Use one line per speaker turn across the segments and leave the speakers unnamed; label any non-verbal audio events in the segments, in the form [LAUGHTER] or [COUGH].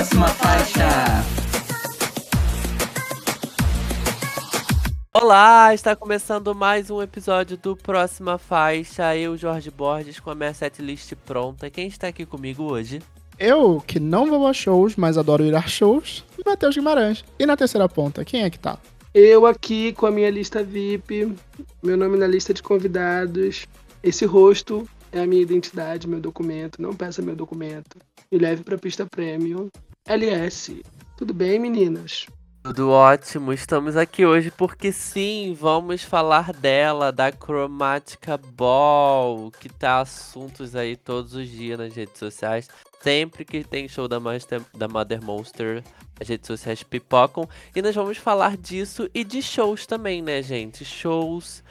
Próxima faixa.
Olá, está começando mais um episódio do Próxima Faixa. Eu, Jorge Borges, com a minha setlist pronta. Quem está aqui comigo hoje?
Eu, que não vou a shows, mas adoro ir a shows, Matheus Guimarães. E na terceira ponta, quem é que tá?
Eu aqui com a minha lista VIP, meu nome na lista de convidados. Esse rosto é a minha identidade, meu documento. Não peça meu documento. Me leve pra pista premium. LS. Tudo bem, meninas?
Tudo ótimo, estamos aqui hoje porque sim, vamos falar dela, da Chromatica Ball, que tá assuntos aí todos os dias nas redes sociais. Sempre que tem show da, Master, da Mother Monster, as redes sociais pipocam. E nós vamos falar disso e de shows também, né, gente? Shows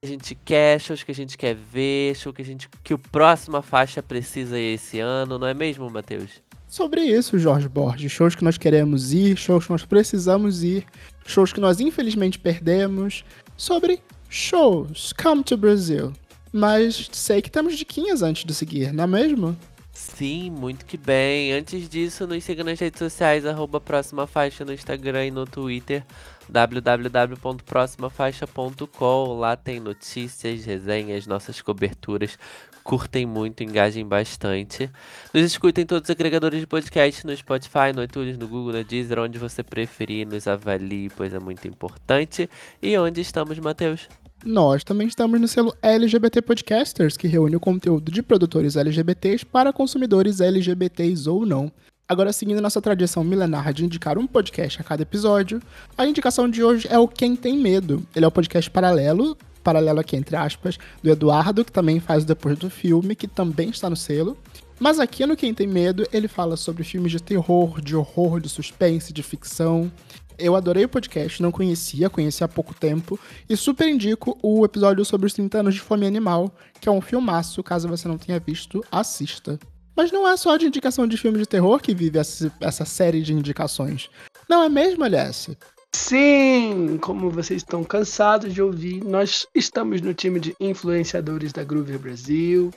que a gente quer, shows que a gente quer ver, show que a gente que o próxima faixa precisa esse ano, não é mesmo, Matheus?
Sobre isso, Jorge Borges, shows que nós queremos ir, shows que nós precisamos ir, shows que nós infelizmente perdemos, sobre shows, come to Brazil. Mas sei que temos diquinhas antes de seguir, não é mesmo?
Sim, muito que bem. Antes disso, nos siga nas redes sociais, arroba Próxima Faixa no Instagram e no Twitter, www.proximafaixa.com. Lá tem notícias, resenhas, nossas coberturas. Curtem muito, engajem bastante. Nos escutem todos os agregadores de podcast no Spotify, no iTunes, no Google, no Deezer, onde você preferir, nos avalie, pois é muito importante. E onde estamos, Matheus?
Nós também estamos no selo LGBT Podcasters, que reúne o conteúdo de produtores LGBTs para consumidores LGBTs ou não. Agora, seguindo nossa tradição milenar de indicar um podcast a cada episódio, a indicação de hoje é o Quem Tem Medo. Ele é o podcast paralelo, paralelo aqui entre aspas, do Eduardo, que também faz Depois do Filme, que também está no selo. Mas aqui no Quem Tem Medo, ele fala sobre filmes de terror, de horror, de suspense, de ficção. Eu adorei o podcast, não conhecia, conheci há pouco tempo, e super indico o episódio sobre os 30 anos de fome animal, que é um filmaço, caso você não tenha visto, assista. Mas não é só de indicação de filme de terror que vive essa, série de indicações. Não é mesmo, LS?
Sim, como vocês estão cansados de ouvir, nós estamos no time de influenciadores da Groover Brasil.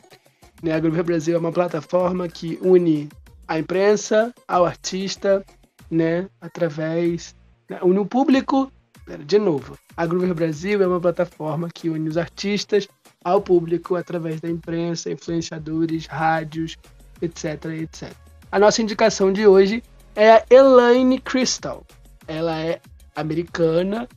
Né, a Groover Brasil é uma plataforma que une a imprensa ao artista, né, através né, une o público. De novo, a Groover Brasil é uma plataforma que une os artistas ao público através da imprensa, influenciadores, rádios, etc, etc. A nossa indicação de hoje é a Elaine Crystal. Ela é americana,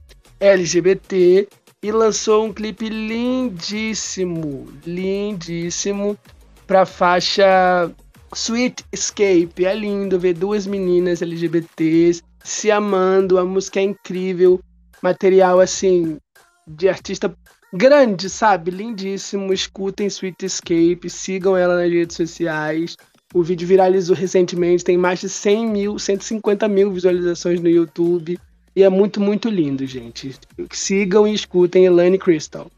LGBT e lançou um clipe lindíssimo, lindíssimo para faixa Sweet Escape. É lindo ver duas meninas LGBTs se amando, a música é incrível, material assim de artista grande, sabe? Lindíssimo. Escutem Sweet Escape, sigam ela nas redes sociais. O vídeo viralizou recentemente, tem mais de 100 mil, 150 mil visualizações no YouTube. E é muito, muito lindo, gente. Sigam e escutem Elaine Crystal.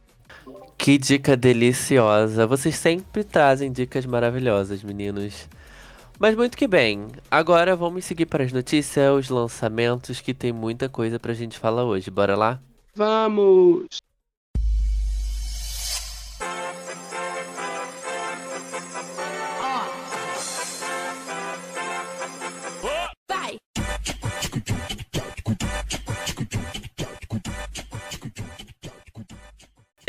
Que dica deliciosa. Vocês sempre trazem dicas maravilhosas, meninos. Mas muito que bem. Agora vamos seguir para as notícias, os lançamentos, que tem muita coisa pra gente falar hoje. Bora lá?
Vamos!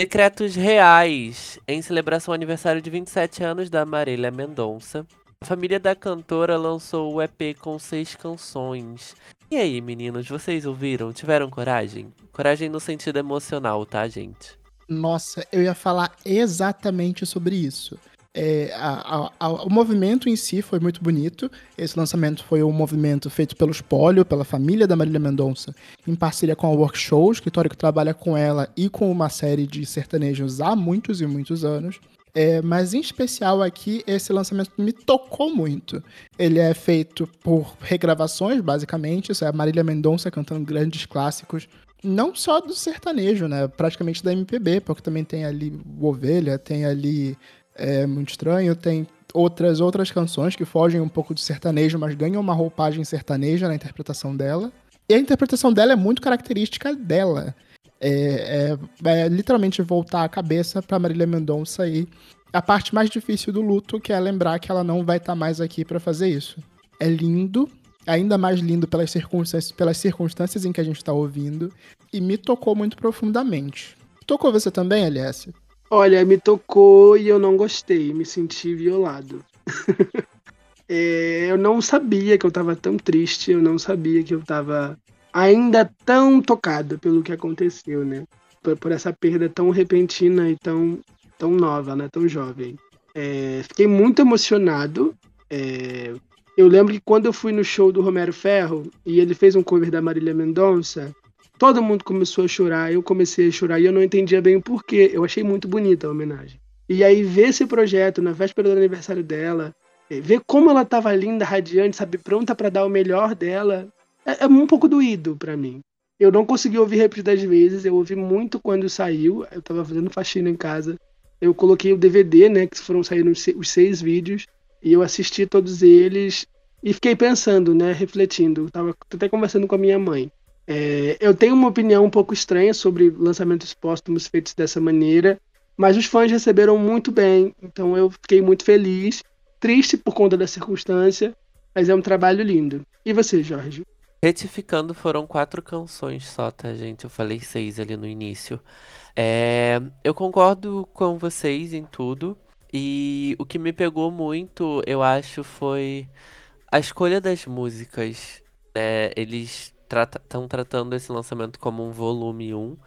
Decretos reais em celebração ao aniversário de 27 anos da Marília Mendonça. A família da cantora lançou o EP com seis canções. E aí, meninos, vocês ouviram? Tiveram coragem? Coragem no sentido emocional, tá, gente?
Nossa, eu ia falar exatamente sobre isso. É, a, a, a, o movimento em si foi muito bonito. Esse lançamento foi um movimento feito pelo Espólio, pela família da Marília Mendonça, em parceria com a Workshow, o escritório que trabalha com ela e com uma série de sertanejos há muitos e muitos anos. É, mas em especial aqui, esse lançamento me tocou muito. Ele é feito por regravações, basicamente. Isso é a Marília Mendonça cantando grandes clássicos. Não só do sertanejo, né? Praticamente da MPB, porque também tem ali Ovelha, tem ali é muito estranho. Tem outras outras canções que fogem um pouco do sertanejo, mas ganham uma roupagem sertaneja na interpretação dela. E a interpretação dela é muito característica dela. É, é, é literalmente voltar a cabeça para Marília Mendonça e a parte mais difícil do luto, que é lembrar que ela não vai estar tá mais aqui para fazer isso. É lindo, ainda mais lindo pelas circunstâncias, pelas circunstâncias em que a gente está ouvindo, e me tocou muito profundamente. Tocou você também, LS?
Olha, me tocou e eu não gostei, me senti violado. [LAUGHS] é, eu não sabia que eu estava tão triste, eu não sabia que eu estava ainda tão tocado pelo que aconteceu, né? Por, por, essa perda tão repentina e tão, tão nova, né? Tão jovem. É, fiquei muito emocionado. É, eu lembro que quando eu fui no show do Romero Ferro e ele fez um cover da Marília Mendonça, todo mundo começou a chorar, eu comecei a chorar e eu não entendia bem o porquê. Eu achei muito bonita a homenagem. E aí ver esse projeto na véspera do aniversário dela, é, ver como ela estava linda, radiante, sabe, pronta para dar o melhor dela, é, é um pouco doído para mim. Eu não consegui ouvir repetidas vezes, eu ouvi muito quando saiu, eu estava fazendo faxina em casa. Eu coloquei o DVD, né, que foram saindo os seis vídeos, e eu assisti todos eles e fiquei pensando, né, refletindo. Tava até conversando com a minha mãe. É, eu tenho uma opinião um pouco estranha sobre lançamentos póstumos feitos dessa maneira, mas os fãs receberam muito bem, então eu fiquei muito feliz, triste por conta da circunstância, mas é um trabalho lindo. E você, Jorge?
Retificando, foram quatro canções só, tá, gente? Eu falei seis ali no início. É, eu concordo com vocês em tudo. E o que me pegou muito, eu acho, foi a escolha das músicas. Né? Eles estão trata tratando esse lançamento como um volume 1.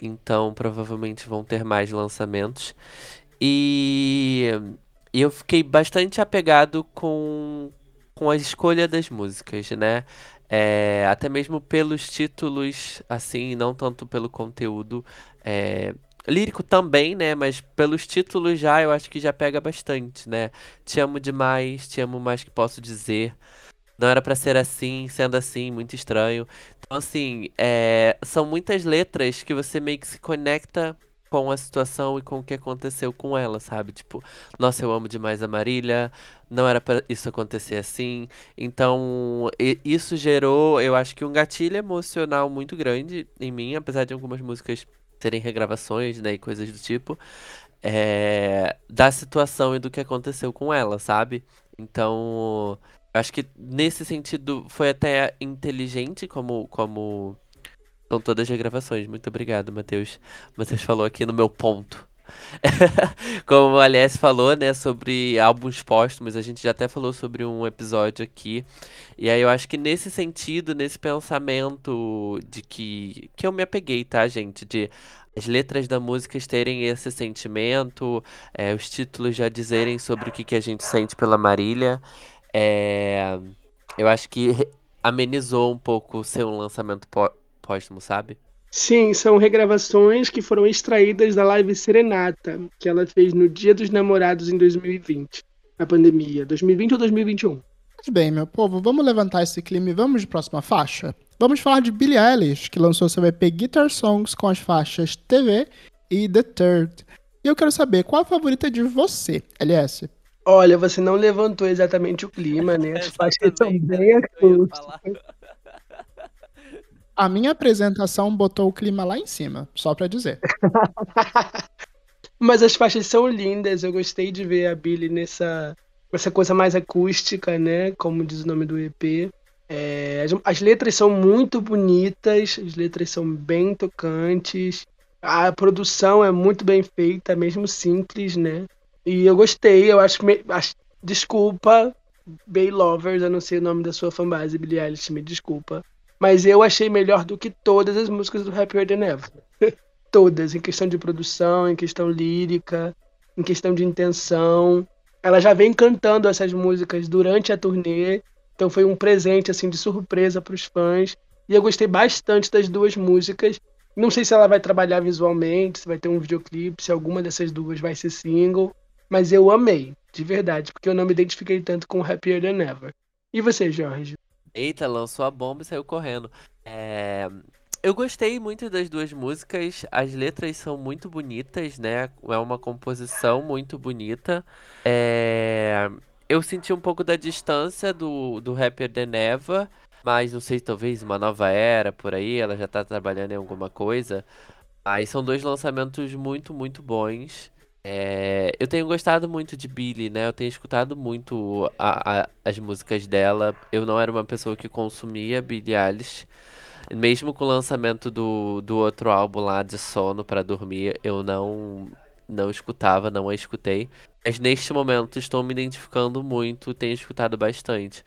Então, provavelmente vão ter mais lançamentos. E, e eu fiquei bastante apegado com, com a escolha das músicas, né? É, até mesmo pelos títulos, assim, não tanto pelo conteúdo. É, lírico também, né? Mas pelos títulos já, eu acho que já pega bastante, né? Te amo demais, te amo mais que posso dizer. Não era para ser assim, sendo assim, muito estranho. Então, assim, é, são muitas letras que você meio que se conecta com a situação e com o que aconteceu com ela, sabe? Tipo, nossa, eu amo demais a Marília, não era para isso acontecer assim. Então, isso gerou, eu acho que um gatilho emocional muito grande em mim, apesar de algumas músicas serem regravações, né, e coisas do tipo, é, da situação e do que aconteceu com ela, sabe? Então, acho que nesse sentido foi até inteligente como como são todas as regravações. Muito obrigado, Matheus. Matheus falou aqui no meu ponto. [LAUGHS] Como o Aliás falou, né, sobre álbuns póstumos, a gente já até falou sobre um episódio aqui. E aí eu acho que nesse sentido, nesse pensamento de que que eu me apeguei, tá, gente, de as letras da música terem esse sentimento, é, os títulos já dizerem sobre o que, que a gente sente pela Marília, é, eu acho que amenizou um pouco ser um lançamento póstumo, sabe?
Sim, são regravações que foram extraídas da live Serenata, que ela fez no Dia dos Namorados em 2020, na pandemia, 2020 ou 2021. Muito
bem, meu povo, vamos levantar esse clima e vamos de próxima faixa? Vamos falar de Billie Eilish, que lançou seu EP Guitar Songs com as faixas TV e The Third. E eu quero saber, qual a favorita de você, LS?
Olha, você não levantou exatamente o clima, né? As faixas são bem acústicas. [LAUGHS]
A minha apresentação botou o clima lá em cima, só pra dizer. [LAUGHS]
Mas as faixas são lindas, eu gostei de ver a Billy nessa, essa coisa mais acústica, né? Como diz o nome do EP. É, as, as, letras são muito bonitas, as letras são bem tocantes, a produção é muito bem feita, mesmo simples, né? E eu gostei, eu acho que. Me, acho, desculpa, Bay Lovers, eu não sei o nome da sua fanbase, Billie Eilish, me desculpa. Mas eu achei melhor do que todas as músicas do Happier Than Ever. [LAUGHS] todas, em questão de produção, em questão lírica, em questão de intenção. Ela já vem cantando essas músicas durante a turnê, então foi um presente assim de surpresa para os fãs. E eu gostei bastante das duas músicas. Não sei se ela vai trabalhar visualmente, se vai ter um videoclipe, se alguma dessas duas vai ser single, mas eu amei, de verdade, porque eu não me identifiquei tanto com Happier Than Ever. E você, Jorge?
Eita, lançou a bomba e saiu correndo. É... Eu gostei muito das duas músicas, as letras são muito bonitas, né? É uma composição muito bonita. É... Eu senti um pouco da distância do, do Happier Than Ever, mas não sei, talvez uma nova era por aí, ela já tá trabalhando em alguma coisa. Aí são dois lançamentos muito, muito bons. É, eu tenho gostado muito de Billie, né? Eu tenho escutado muito a- a- as músicas dela. Eu não era uma pessoa que consumia Billie Eilish. Mesmo com o lançamento do, do outro álbum lá de Sono pra dormir, eu não não escutava, não a escutei. Mas neste momento estou me identificando muito, tenho escutado bastante.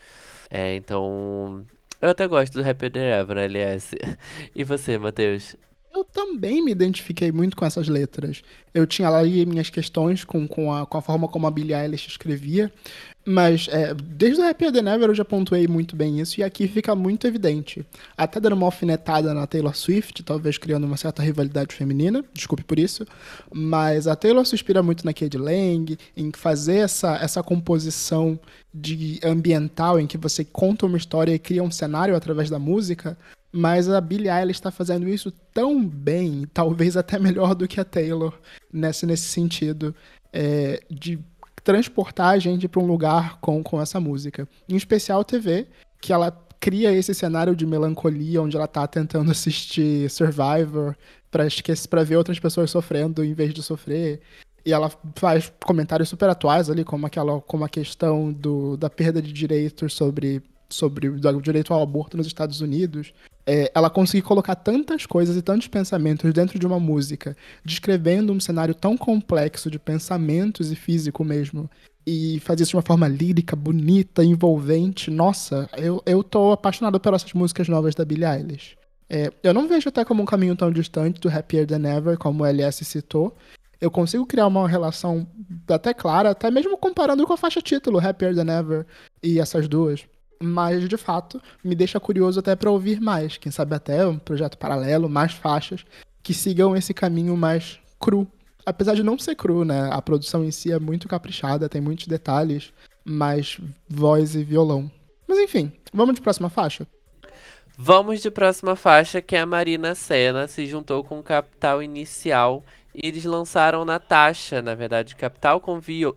É, então, eu até gosto do Than Ever, LS. [LAUGHS] E você, Matheus?
Eu também me identifiquei muito com essas letras. Eu tinha lá minhas questões com, com, a, com a forma como a Billie Eilish escrevia, mas é, desde o Happier Than Ever eu já pontuei muito bem isso, e aqui fica muito evidente. Até dando uma alfinetada na Taylor Swift, talvez criando uma certa rivalidade feminina, desculpe por isso, mas a Taylor se inspira muito na Cade Lang, em fazer essa, essa composição de ambiental, em que você conta uma história e cria um cenário através da música, mas a Billie Eilish está fazendo isso tão bem, talvez até melhor do que a Taylor, nesse, nesse sentido, é, de transportar a gente para um lugar com, com essa música. Em especial TV, que ela cria esse cenário de melancolia, onde ela está tentando assistir Survivor para esquecer, para ver outras pessoas sofrendo em vez de sofrer. E ela faz comentários super atuais ali, como aquela, como a questão do, da perda de direitos sobre, sobre o direito ao aborto nos Estados Unidos é, ela conseguir colocar tantas coisas e tantos pensamentos dentro de uma música, descrevendo um cenário tão complexo de pensamentos e físico mesmo, e fazer isso de uma forma lírica, bonita, envolvente. Nossa, eu, eu tô apaixonado pelas músicas novas da Billie Eilish. É, eu não vejo até como um caminho tão distante do Happier Than Ever, como o LS citou. Eu consigo criar uma relação até clara, até mesmo comparando com a faixa título, Happier Than Ever, e essas duas mas de fato me deixa curioso até para ouvir mais, quem sabe até um projeto paralelo, mais faixas que sigam esse caminho mais cru. Apesar de não ser cru, né? A produção em si é muito caprichada, tem muitos detalhes, mais voz e violão. Mas enfim, vamos de próxima faixa?
Vamos de próxima faixa, que é a Marina Senna se juntou com o Capital Inicial e eles lançaram Natasha. Na verdade, o Capital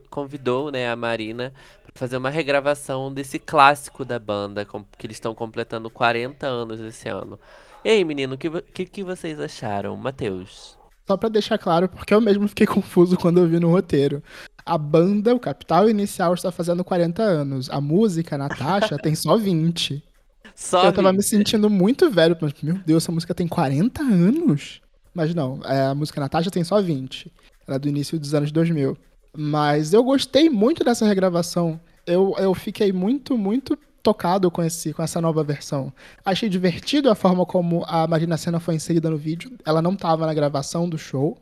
convidou né, a Marina fazer uma regravação desse clássico da banda, que eles estão completando 40 anos esse ano. E aí, menino, o que, que, que, vocês acharam? Matheus?
Só pra deixar claro, porque eu mesmo fiquei [LAUGHS] confuso quando eu vi no roteiro. A banda, o Capital Inicial, está fazendo 40 anos. A música, Natasha, tem só 20. [LAUGHS] Só eu tava 20. me sentindo muito velho, mas, meu Deus, essa música tem 40 anos? Mas não, é, a música Natasha tem só 20. Ela é do início dos anos 2000. Mas eu gostei muito dessa regravação. Eu, eu fiquei muito, muito tocado com, esse, com essa nova versão. Achei divertido a forma como a Marina Senna foi inserida no vídeo. Ela não estava na gravação do show,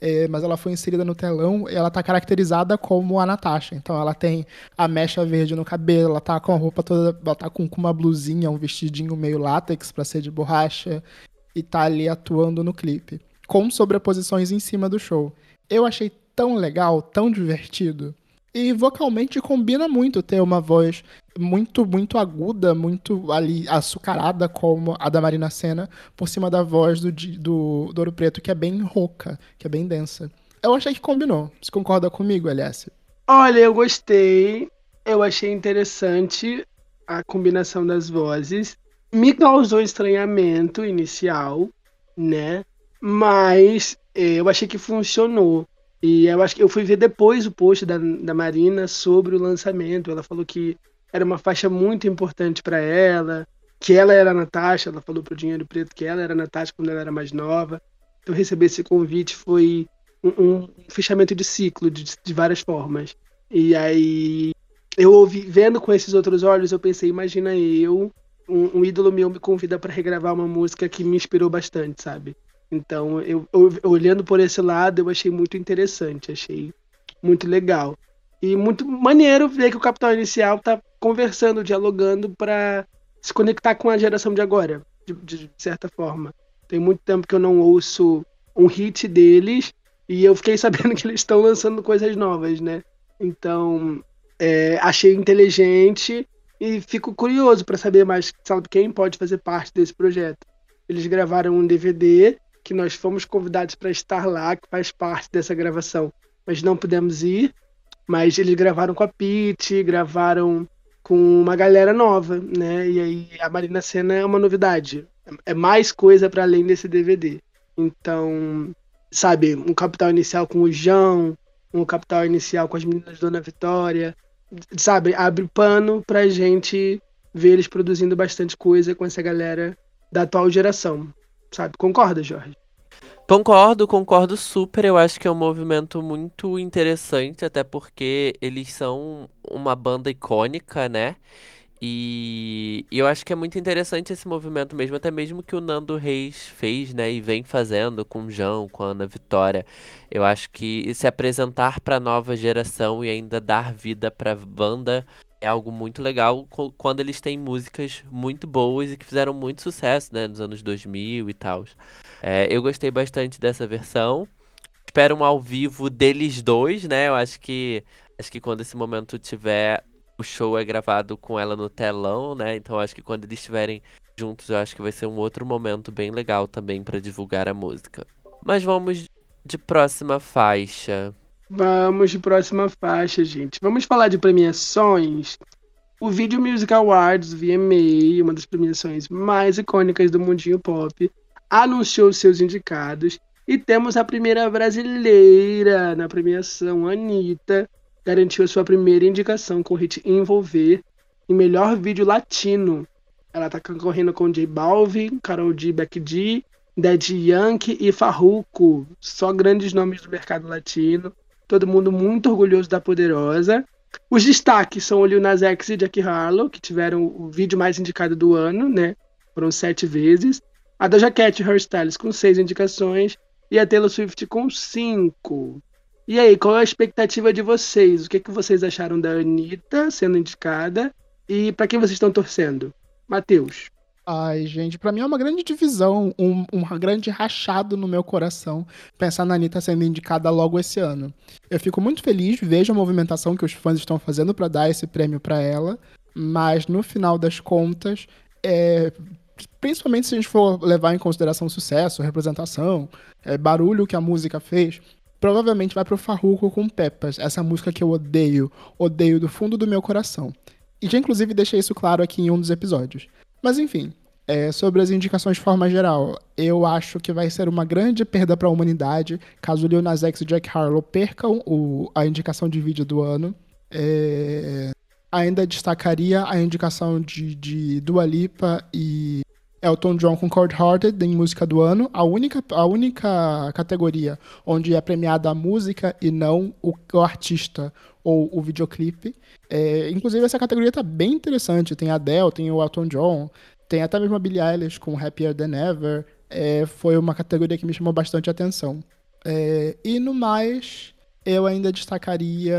é, mas ela foi inserida no telão e ela tá caracterizada como a Natasha. Então ela tem a mecha verde no cabelo, ela tá com a roupa toda. Ela tá com, com uma blusinha, um vestidinho meio látex para ser de borracha. E tá ali atuando no clipe. Com sobreposições em cima do show. Eu achei tão legal, tão divertido. E vocalmente combina muito ter uma voz muito, muito aguda, muito ali açucarada, como a da Marina Senna, por cima da voz do, do, do Ouro Preto, que é bem rouca, que é bem densa. Eu achei que combinou. Você concorda comigo, LS?
Olha, eu gostei. Eu achei interessante a combinação das vozes. Me causou estranhamento inicial, né? Mas eh, eu achei que funcionou. E eu acho que eu fui ver depois o post da, da Marina sobre o lançamento. Ela falou que era uma faixa muito importante para ela, que ela era a Natasha, ela falou pro Dinheiro Preto que ela era a Natasha quando ela era mais nova. Então receber esse convite foi um, um fechamento de ciclo de, de, várias formas. E aí eu ouvi, vendo com esses outros olhos, eu pensei, imagina eu, um, um ídolo meu me convida para regravar uma música que me inspirou bastante, sabe? Então, eu, eu, olhando por esse lado, eu achei muito interessante, achei muito legal. E muito maneiro ver que o Capital Inicial está conversando, dialogando para se conectar com a geração de agora, de, de, certa forma. Tem muito tempo que eu não ouço um hit deles e eu fiquei [LAUGHS] sabendo que eles estão lançando coisas novas, né? Então, é, achei inteligente e fico curioso para saber mais, sabe, quem pode fazer parte desse projeto. Eles gravaram um DVD que nós fomos convidados para estar lá, que faz parte dessa gravação, mas não pudemos ir. Mas eles gravaram com a Pete, gravaram com uma galera nova, né? E aí a Marina Senna é uma novidade, é mais coisa para além desse DVD. Então, sabe, um capital inicial com o João, um capital inicial com as meninas Dona Vitória, sabe? Abre pano pra gente ver eles produzindo bastante coisa com essa galera da atual geração, sabe? Concorda, Jorge?
Concordo, concordo super. Eu acho que é um movimento muito interessante, até porque eles são uma banda icônica, né? E, eu acho que é muito interessante esse movimento mesmo, até mesmo que o Nando Reis fez, né? E vem fazendo com o João, com a Ana Vitória. Eu acho que se apresentar para a nova geração e ainda dar vida para banda é algo muito legal quando eles têm músicas muito boas e que fizeram muito sucesso, né, nos anos 2000 e tal. É, eu gostei bastante dessa versão. Espero um ao vivo deles dois, né? Eu acho que acho que quando esse momento tiver, o show é gravado com ela no telão, né? Então acho que quando eles estiverem juntos, eu acho que vai ser um outro momento bem legal também para divulgar a música. Mas vamos de próxima faixa.
Vamos próxima faixa, gente. Vamos falar de premiações. O Video Music Awards, VMA, uma das premiações mais icônicas do mundinho pop, anunciou seus indicados e temos a primeira brasileira na premiação, Anitta, garantiu a sua primeira indicação com o hit Envolver em melhor vídeo latino. Ela está concorrendo com J Balvin, Karol G, Becky G, Dead Yankee e Farruko, só grandes nomes do mercado latino todo mundo muito orgulhoso da Poderosa. Os destaques são o Lil Nas X e Jack Harlow, que tiveram o vídeo mais indicado do ano, né? Foram sete vezes. A Doja Cat e Hairstyles com seis indicações. E a Taylor Swift com cinco. E aí, qual é a expectativa de vocês? O que, é que vocês acharam da Anitta sendo indicada? E para quem vocês estão torcendo? Matheus.
Ai, gente, pra mim é uma grande divisão, um, um grande rachado no meu coração pensar na Anitta sendo indicada logo esse ano. Eu fico muito feliz, vejo a movimentação que os fãs estão fazendo para dar esse prêmio para ela, mas no final das contas, é, principalmente se a gente for levar em consideração o sucesso, representação, é, barulho que a música fez, provavelmente vai pro Farruko com Peppers, essa música que eu odeio, odeio do fundo do meu coração. E já inclusive deixei isso claro aqui em um dos episódios. Mas enfim, é, sobre as indicações de forma geral, eu acho que vai ser uma grande perda para a humanidade caso Lil Nas X e Jack Harlow percam o, a indicação de vídeo do ano. É, ainda destacaria a indicação de, de Dua Lipa e Elton John com Cold Hearted em música do ano, a única, a única categoria onde é premiada a música e não o, o artista ou o videoclipe. É, inclusive, essa categoria está bem interessante. Tem a Adele, tem o Elton John, tem até mesmo a Billie Eilish com Happier Than Ever. É, foi uma categoria que me chamou bastante atenção. É, e no mais, eu ainda destacaria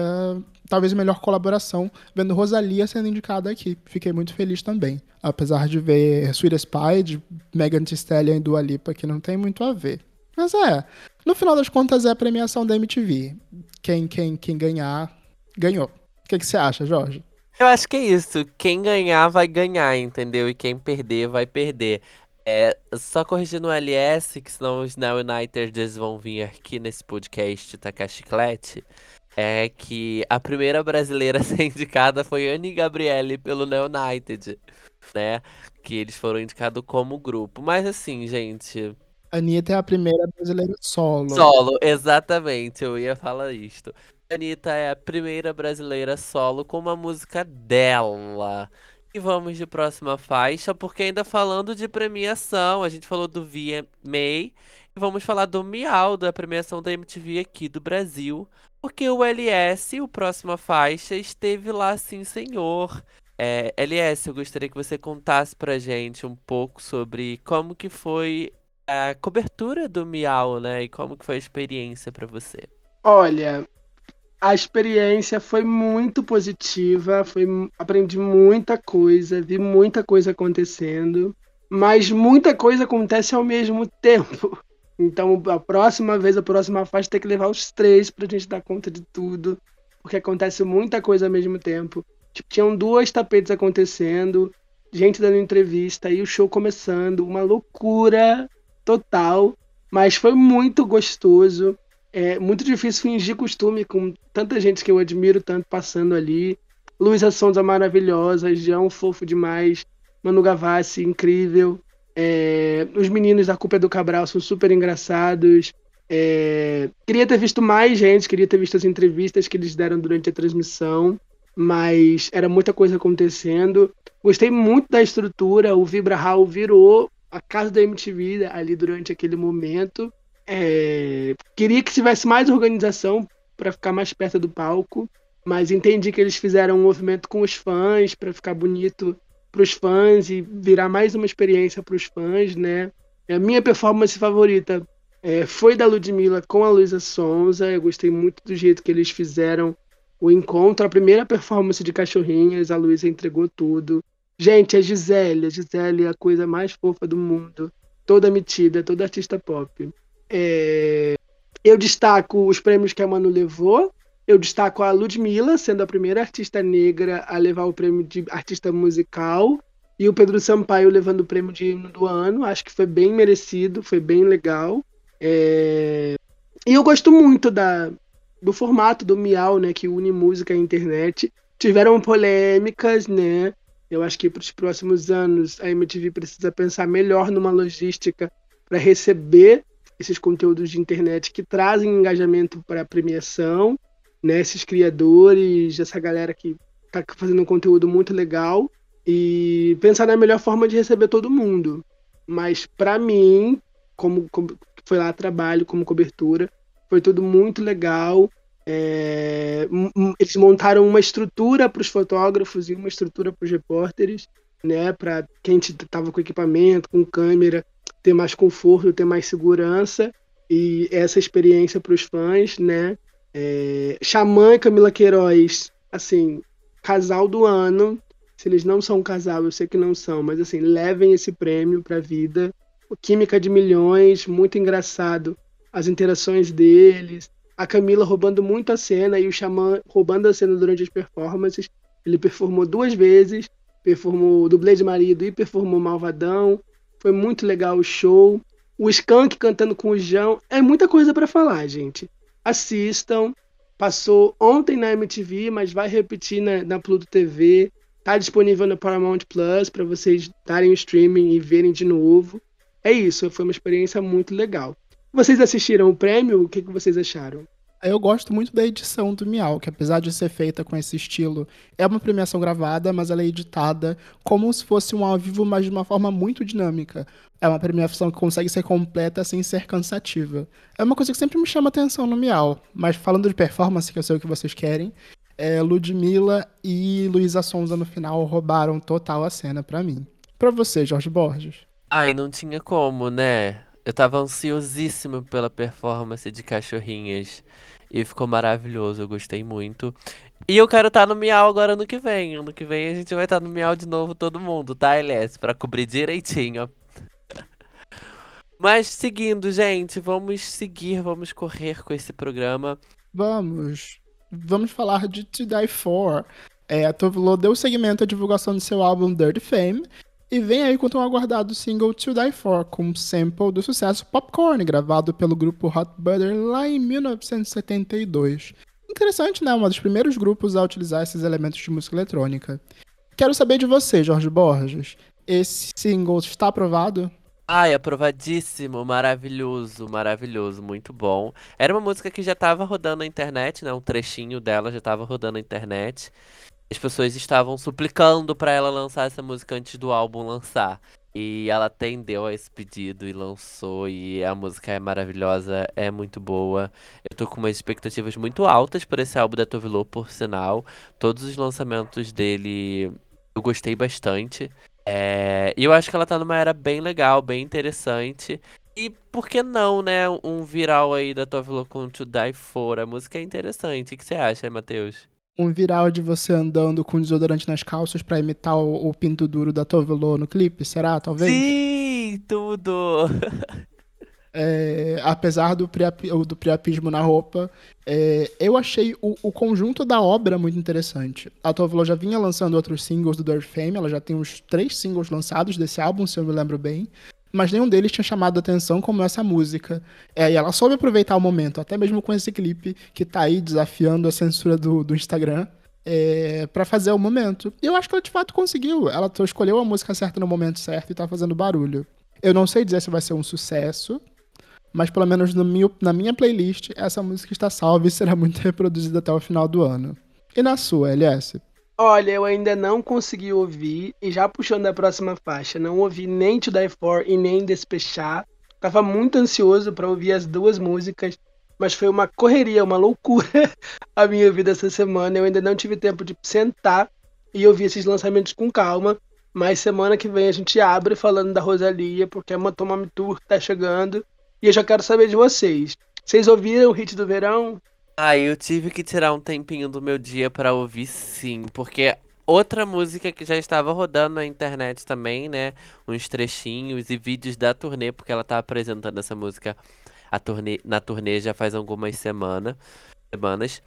talvez melhor colaboração, vendo Rosalia sendo indicada aqui. Fiquei muito feliz também. Apesar de ver Sweet Spy, de Megan Thee Stallion e Dua Lipa, que não tem muito a ver. Mas é, no final das contas é a premiação da MTV. Quem, quem, quem ganhar, ganhou. O que, que você acha, Jorge?
Eu acho que é isso. Quem ganhar vai ganhar, entendeu? E quem perder vai perder. É, só corrigindo o LS, que senão os Now Uniteds vão vir aqui nesse podcast tacar chiclete. É que a primeira brasileira [LAUGHS] a ser indicada foi Anne Gabriele pelo Neo United, né? Que eles foram indicados como grupo. Mas assim, gente.
Anitta é a primeira brasileira solo.
Solo, exatamente. Eu ia falar isto. Anitta é a primeira brasileira solo com uma música dela. E vamos de próxima faixa, porque ainda falando de premiação, a gente falou do VMA e vamos falar do Miau, da premiação da MTV aqui do Brasil, porque o LS, o próxima faixa, esteve lá sim, senhor. É, LS, eu gostaria que você contasse pra gente um pouco sobre como que foi a cobertura do Miau, né? E como que foi a experiência para você.
Olha, a experiência foi muito positiva, foi, aprendi muita coisa, vi muita coisa acontecendo, mas muita coisa acontece ao mesmo [LAUGHS] tempo. Então, a próxima vez, a próxima fase, tem que levar os três pra gente dar conta de tudo, porque acontece muita coisa ao mesmo tempo. Tipo, tinham duas tapetes acontecendo, gente dando entrevista e o show começando, uma loucura total, mas foi muito gostoso. É muito difícil fingir costume com tanta gente que eu admiro tanto passando ali. Luísa Sonza maravilhosa, João fofo demais, Manu Gavassi incrível. É, os meninos da Culpa é do Cabral são super engraçados. É, queria ter visto mais gente, queria ter visto as entrevistas que eles deram durante a transmissão, mas era muita coisa acontecendo. Gostei muito da estrutura, o Vibra Hall virou a casa da MTV ali durante aquele momento. É, queria que tivesse mais organização para ficar mais perto do palco, mas entendi que eles fizeram um movimento com os fãs para ficar bonito para os fãs e virar mais uma experiência para os fãs, né? A minha performance favorita é, foi da Ludmilla com a Luísa Sonza. Eu gostei muito do jeito que eles fizeram o encontro. A primeira performance de Cachorrinhas, a Luísa entregou tudo. Gente, a Gisele, a Gisele é a coisa mais fofa do mundo. Toda metida, toda artista pop. É... Eu destaco os prêmios que a Manu levou. Eu destaco a Ludmilla, sendo a primeira artista negra a levar o prêmio de artista musical. E o Pedro Sampaio levando o prêmio de hino do ano. Acho que foi bem merecido, foi bem legal. É... E eu gosto muito da, do formato do Miau, né, que une música e internet. Tiveram polêmicas, né? Eu acho que para os próximos anos a MTV precisa pensar melhor numa logística para receber esses conteúdos de internet que trazem engajamento para a premiação né, esses criadores, essa galera que está fazendo um conteúdo muito legal e pensar na melhor forma de receber todo mundo. Mas para mim, como, como, foi lá trabalho como cobertura, foi tudo muito legal. É, eles montaram uma estrutura para os fotógrafos e uma estrutura para os repórteres, né, para quem estava com equipamento, com câmera, ter mais conforto, ter mais segurança e essa experiência para os fãs, né? É, Xamã e Camila Queiroz, assim, casal do ano. Se eles não são um casal, eu sei que não são, mas assim, levem esse prêmio pra vida. Química de milhões, muito engraçado. As interações deles. A Camila roubando muito a cena e o Xamã roubando a cena durante as performances. Ele performou duas vezes, performou dublê de marido e performou Malvadão. Foi muito legal o show. O Skank cantando com o João. É muita coisa para falar, gente assistam. Passou ontem na MTV, mas vai repetir na, na Pluto TV. Tá disponível no Paramount Plus para vocês darem o streaming e verem de novo. É isso, foi uma experiência muito legal. Vocês assistiram o prêmio? O que, que vocês acharam?
Eu gosto muito da edição do Miau, que apesar de ser feita com esse estilo, é uma premiação gravada, mas ela é editada como se fosse um ao vivo, mas de uma forma muito dinâmica. É uma premiação que consegue ser completa sem ser cansativa. É uma coisa que sempre me chama atenção no Miau, mas falando de performance, que eu sei o que vocês querem, é, Ludmilla e Luísa Sonza no final roubaram total a cena para mim. Para você, Jorge Borges.
Ai, não tinha como, né? Eu tava ansiosíssimo pela performance de Cachorrinhas. E ficou maravilhoso, eu gostei muito. E eu quero estar tá no Miau agora no que vem. Ano que vem a gente vai estar tá no Miau de novo, todo mundo, tá, LS? Pra cobrir direitinho. Mas seguindo, gente, vamos seguir, vamos correr com esse programa.
Vamos. Vamos falar de To Die For. É, a Tovlo deu seguimento à divulgação de seu álbum Dirty Fame e vem aí com o aguardado single To Die For, com um sample do sucesso Popcorn, gravado pelo grupo Hot Butter lá em 1972. Interessante, né? Um dos primeiros grupos a utilizar esses elementos de música eletrônica. Quero saber de você, Jorge Borges. Esse single está aprovado?
Ai, aprovadíssimo, maravilhoso, maravilhoso, muito bom. Era uma música que já estava rodando na internet, né? Um trechinho dela já estava rodando na internet as pessoas estavam suplicando para ela lançar essa música antes do álbum lançar. E ela atendeu a esse pedido e lançou. E a música é maravilhosa, é muito boa. Eu tô com umas expectativas muito altas por esse álbum da Tovilo, por sinal. Todos os lançamentos dele eu gostei bastante. É... E eu acho que ela tá numa era bem legal, bem interessante. E por que não, né? Um viral aí da Tovilo com To Die For. A música é interessante. O que você acha, Matheus?
Um viral de você andando com desodorante nas calças para imitar o, o, pinto duro da Tovelo no clipe, será? Talvez?
Sim, tudo! [LAUGHS]
É, apesar do, priap, do priapismo na roupa, é, eu achei o, o, conjunto da obra muito interessante. A Tovelo já vinha lançando outros singles do Dirt Fame, ela já tem uns três singles lançados desse álbum, se eu me lembro bem mas nenhum deles tinha chamado atenção como essa música. É, e ela soube aproveitar o momento, até mesmo com esse clipe que tá aí desafiando a censura do, do Instagram. É, para fazer o momento. E eu acho que ela de fato conseguiu. Ela escolheu a música certa no momento certo e tá fazendo barulho. Eu não sei dizer se vai ser um sucesso, mas pelo menos no meu, na minha playlist, essa música está salva e será muito [LAUGHS] reproduzida até o final do ano. E na sua, LS?
Olha, eu ainda não consegui ouvir, e já puxando a próxima faixa, não ouvi nem To Die For e nem Despechar. Tava muito ansioso para ouvir as duas músicas, mas foi uma correria, uma loucura [LAUGHS] a minha vida essa semana. Eu ainda não tive tempo de sentar e ouvir esses lançamentos com calma. Mas semana que vem a gente abre falando da Rosalia, porque a Motomami Tour tá chegando. E eu já quero saber de vocês. Vocês ouviram o hit do verão?
Ah, eu tive que tirar um tempinho do meu dia para ouvir sim, porque outra música que já estava rodando na internet também, né? Uns trechinhos e vídeos da turnê, porque ela tá apresentando essa música a turnê, na turnê já faz algumas semana, semanas.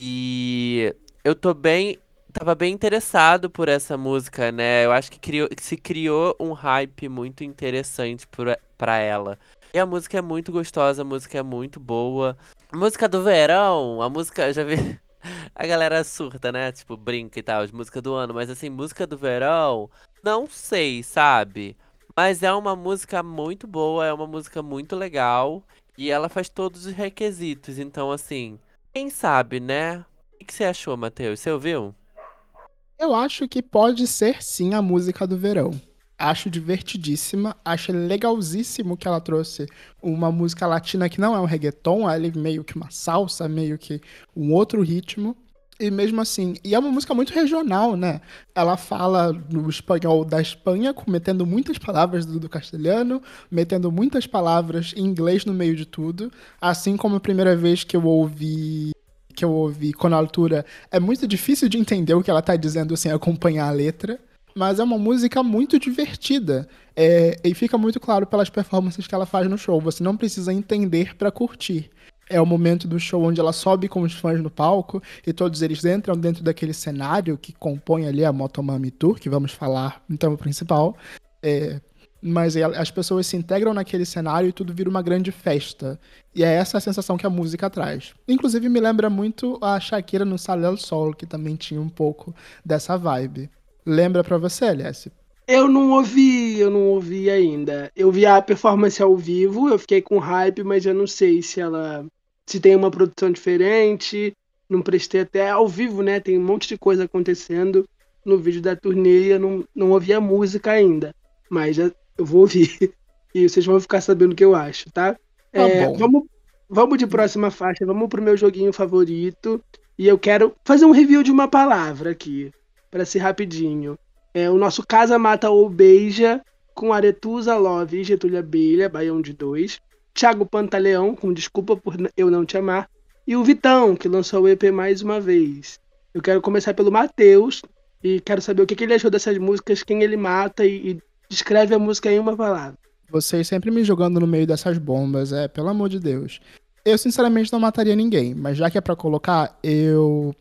E eu tô bem. Tava bem interessado por essa música, né? Eu acho que criou, se criou um hype muito interessante por, pra ela. E a música é muito gostosa, a música é muito boa. Música do verão, a música, já vi. [LAUGHS] A galera surta, né? Tipo, brinca e tal, as músicas do ano. Mas assim, música do verão, não sei, sabe? Mas é uma música muito boa, é uma música muito legal. E ela faz todos os requisitos. Então, assim, quem sabe, né? O que você achou, Matheus? Você ouviu?
Eu acho que pode ser sim a música do verão. Acho divertidíssima, acho legalzíssimo que ela trouxe uma música latina que não é um reggaeton, é meio que uma salsa, meio que um outro ritmo. E mesmo assim, e é uma música muito regional, né? Ela fala no espanhol da Espanha, metendo muitas palavras do, do, castelhano, metendo muitas palavras em inglês no meio de tudo. Assim como a primeira vez que eu ouvi que eu ouvi com a altura, é muito difícil de entender o que ela tá dizendo sem acompanhar a letra. Mas é uma música muito divertida. É, e fica muito claro pelas performances que ela faz no show. Você não precisa entender para curtir é o momento do show onde ela sobe com os fãs no palco e todos eles entram dentro daquele cenário que compõe ali a Motomami Tour, que vamos falar no tema principal. É, mas as pessoas se integram naquele cenário e tudo vira uma grande festa. E é essa a sensação que a música traz. Inclusive me lembra muito a Shakira no Salel Sol, que também tinha um pouco dessa vibe. Lembra pra você, Alice?
Eu não ouvi, eu não ouvi ainda. Eu vi a performance ao vivo, eu fiquei com hype, mas eu não sei se ela se tem uma produção diferente. Não prestei até ao vivo, né? Tem um monte de coisa acontecendo no vídeo da turnê. Eu não, não ouvi a música ainda, mas já, eu vou ouvir. [LAUGHS] E vocês vão ficar sabendo o que eu acho, tá? tá é, vamos, vamos de próxima faixa, vamos pro meu joguinho favorito. E eu quero fazer um review de uma palavra aqui, para ser rapidinho. É o nosso Casa Mata ou Beija, com Aretusa Love e Getúlio Abelha, Baião de 2. Thiago Pantaleão, com Desculpa por Eu Não Te Amar, e o Vitão, que lançou o EP mais uma vez. Eu quero começar pelo Matheus e quero saber o que, ele achou dessas músicas, quem ele mata e, e descreve a música em uma palavra.
Vocês sempre me jogando no meio dessas bombas, é, pelo amor de Deus. Eu sinceramente não mataria ninguém, mas já que é para colocar, eu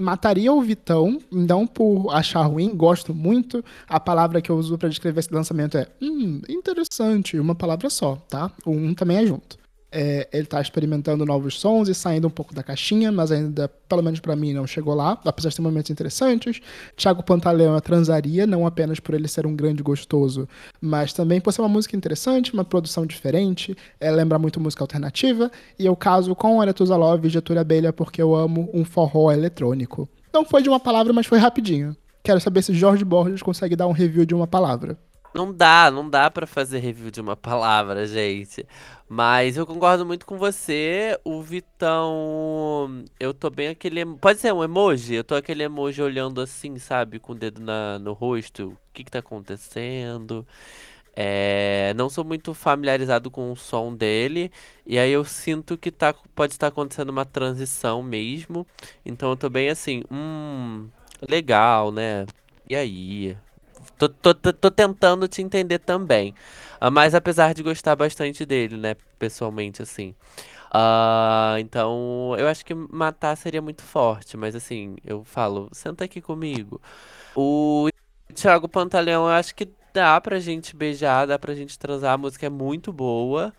mataria o Vitão, não por achar ruim, gosto muito. A palavra que eu uso para descrever esse lançamento é hum, interessante, uma palavra só, tá? O um também é junto. É, ele tá experimentando novos sons e saindo um pouco da caixinha, mas ainda, pelo menos para mim, não chegou lá, apesar de ter momentos interessantes. Thiago Pantaleão é transaria, não apenas por ele ser um grande gostoso, mas também por ser uma música interessante, uma produção diferente, é, lembra muito música alternativa, e eu caso com Aretusa Love e Getúlio Abelha porque eu amo um forró eletrônico. Não foi de uma palavra, mas foi rapidinho. Quero saber se Jorge Borges consegue dar um review de uma palavra.
Não dá, não dá para fazer review de uma palavra, gente. Mas eu concordo muito com você. O Vitão. Eu tô bem aquele. Pode ser um emoji? Eu tô aquele emoji olhando assim, sabe? Com o dedo na, no rosto. O que que tá acontecendo? É, não sou muito familiarizado com o som dele. E aí eu sinto que tá, pode estar acontecendo uma transição mesmo. Então eu tô bem assim. Hum. Legal, né? E aí? Tô, tô, tô, tentando te entender também. Uh, mas apesar de gostar bastante dele, né? Pessoalmente, assim. Uh, então, eu acho que matar seria muito forte, mas assim, eu falo, senta aqui comigo. O Thiago Pantaleão, eu acho que dá pra gente beijar, dá pra gente transar, a música é muito boa.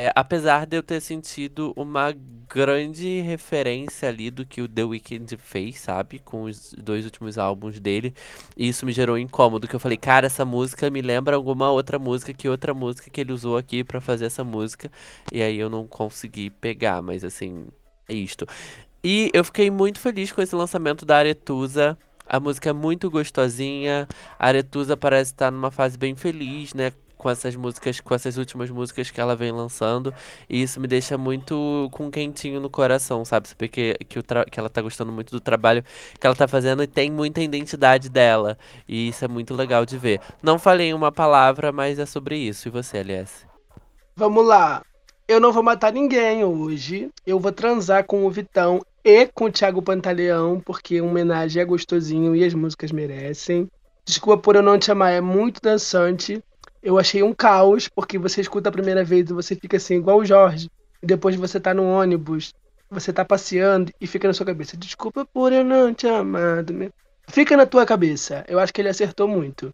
É, apesar de eu ter sentido uma grande referência ali do que o The Weeknd fez, sabe? Com os dois últimos álbuns dele. E isso me gerou um incômodo, que eu falei, cara, essa música me lembra alguma outra música, que outra música que ele usou aqui pra fazer essa música. E aí eu não consegui pegar, mas assim, é isto. E eu fiquei muito feliz com esse lançamento da Aretusa. A música é muito gostosinha. A Aretusa parece estar numa fase bem feliz, né? Com essas músicas, com essas últimas músicas que ela vem lançando. E isso me deixa muito com um quentinho no coração, sabe? Saber que, que, o que ela tá gostando muito do trabalho que ela tá fazendo e tem muita identidade dela. E isso é muito legal de ver. Não falei uma palavra, mas é sobre isso. E você, Alice?
Vamos lá. Eu não vou matar ninguém hoje. Eu vou transar com o Vitão e com o Thiago Pantaleão, porque homenagem é gostosinho e as músicas merecem. Desculpa por eu não te amar, é muito dançante. Eu achei um caos, porque você escuta a primeira vez e você fica assim, igual o Jorge. E depois você tá no ônibus, você tá passeando e fica na sua cabeça. Desculpa por eu não te amar. né? Fica na tua cabeça. Eu acho que ele acertou muito.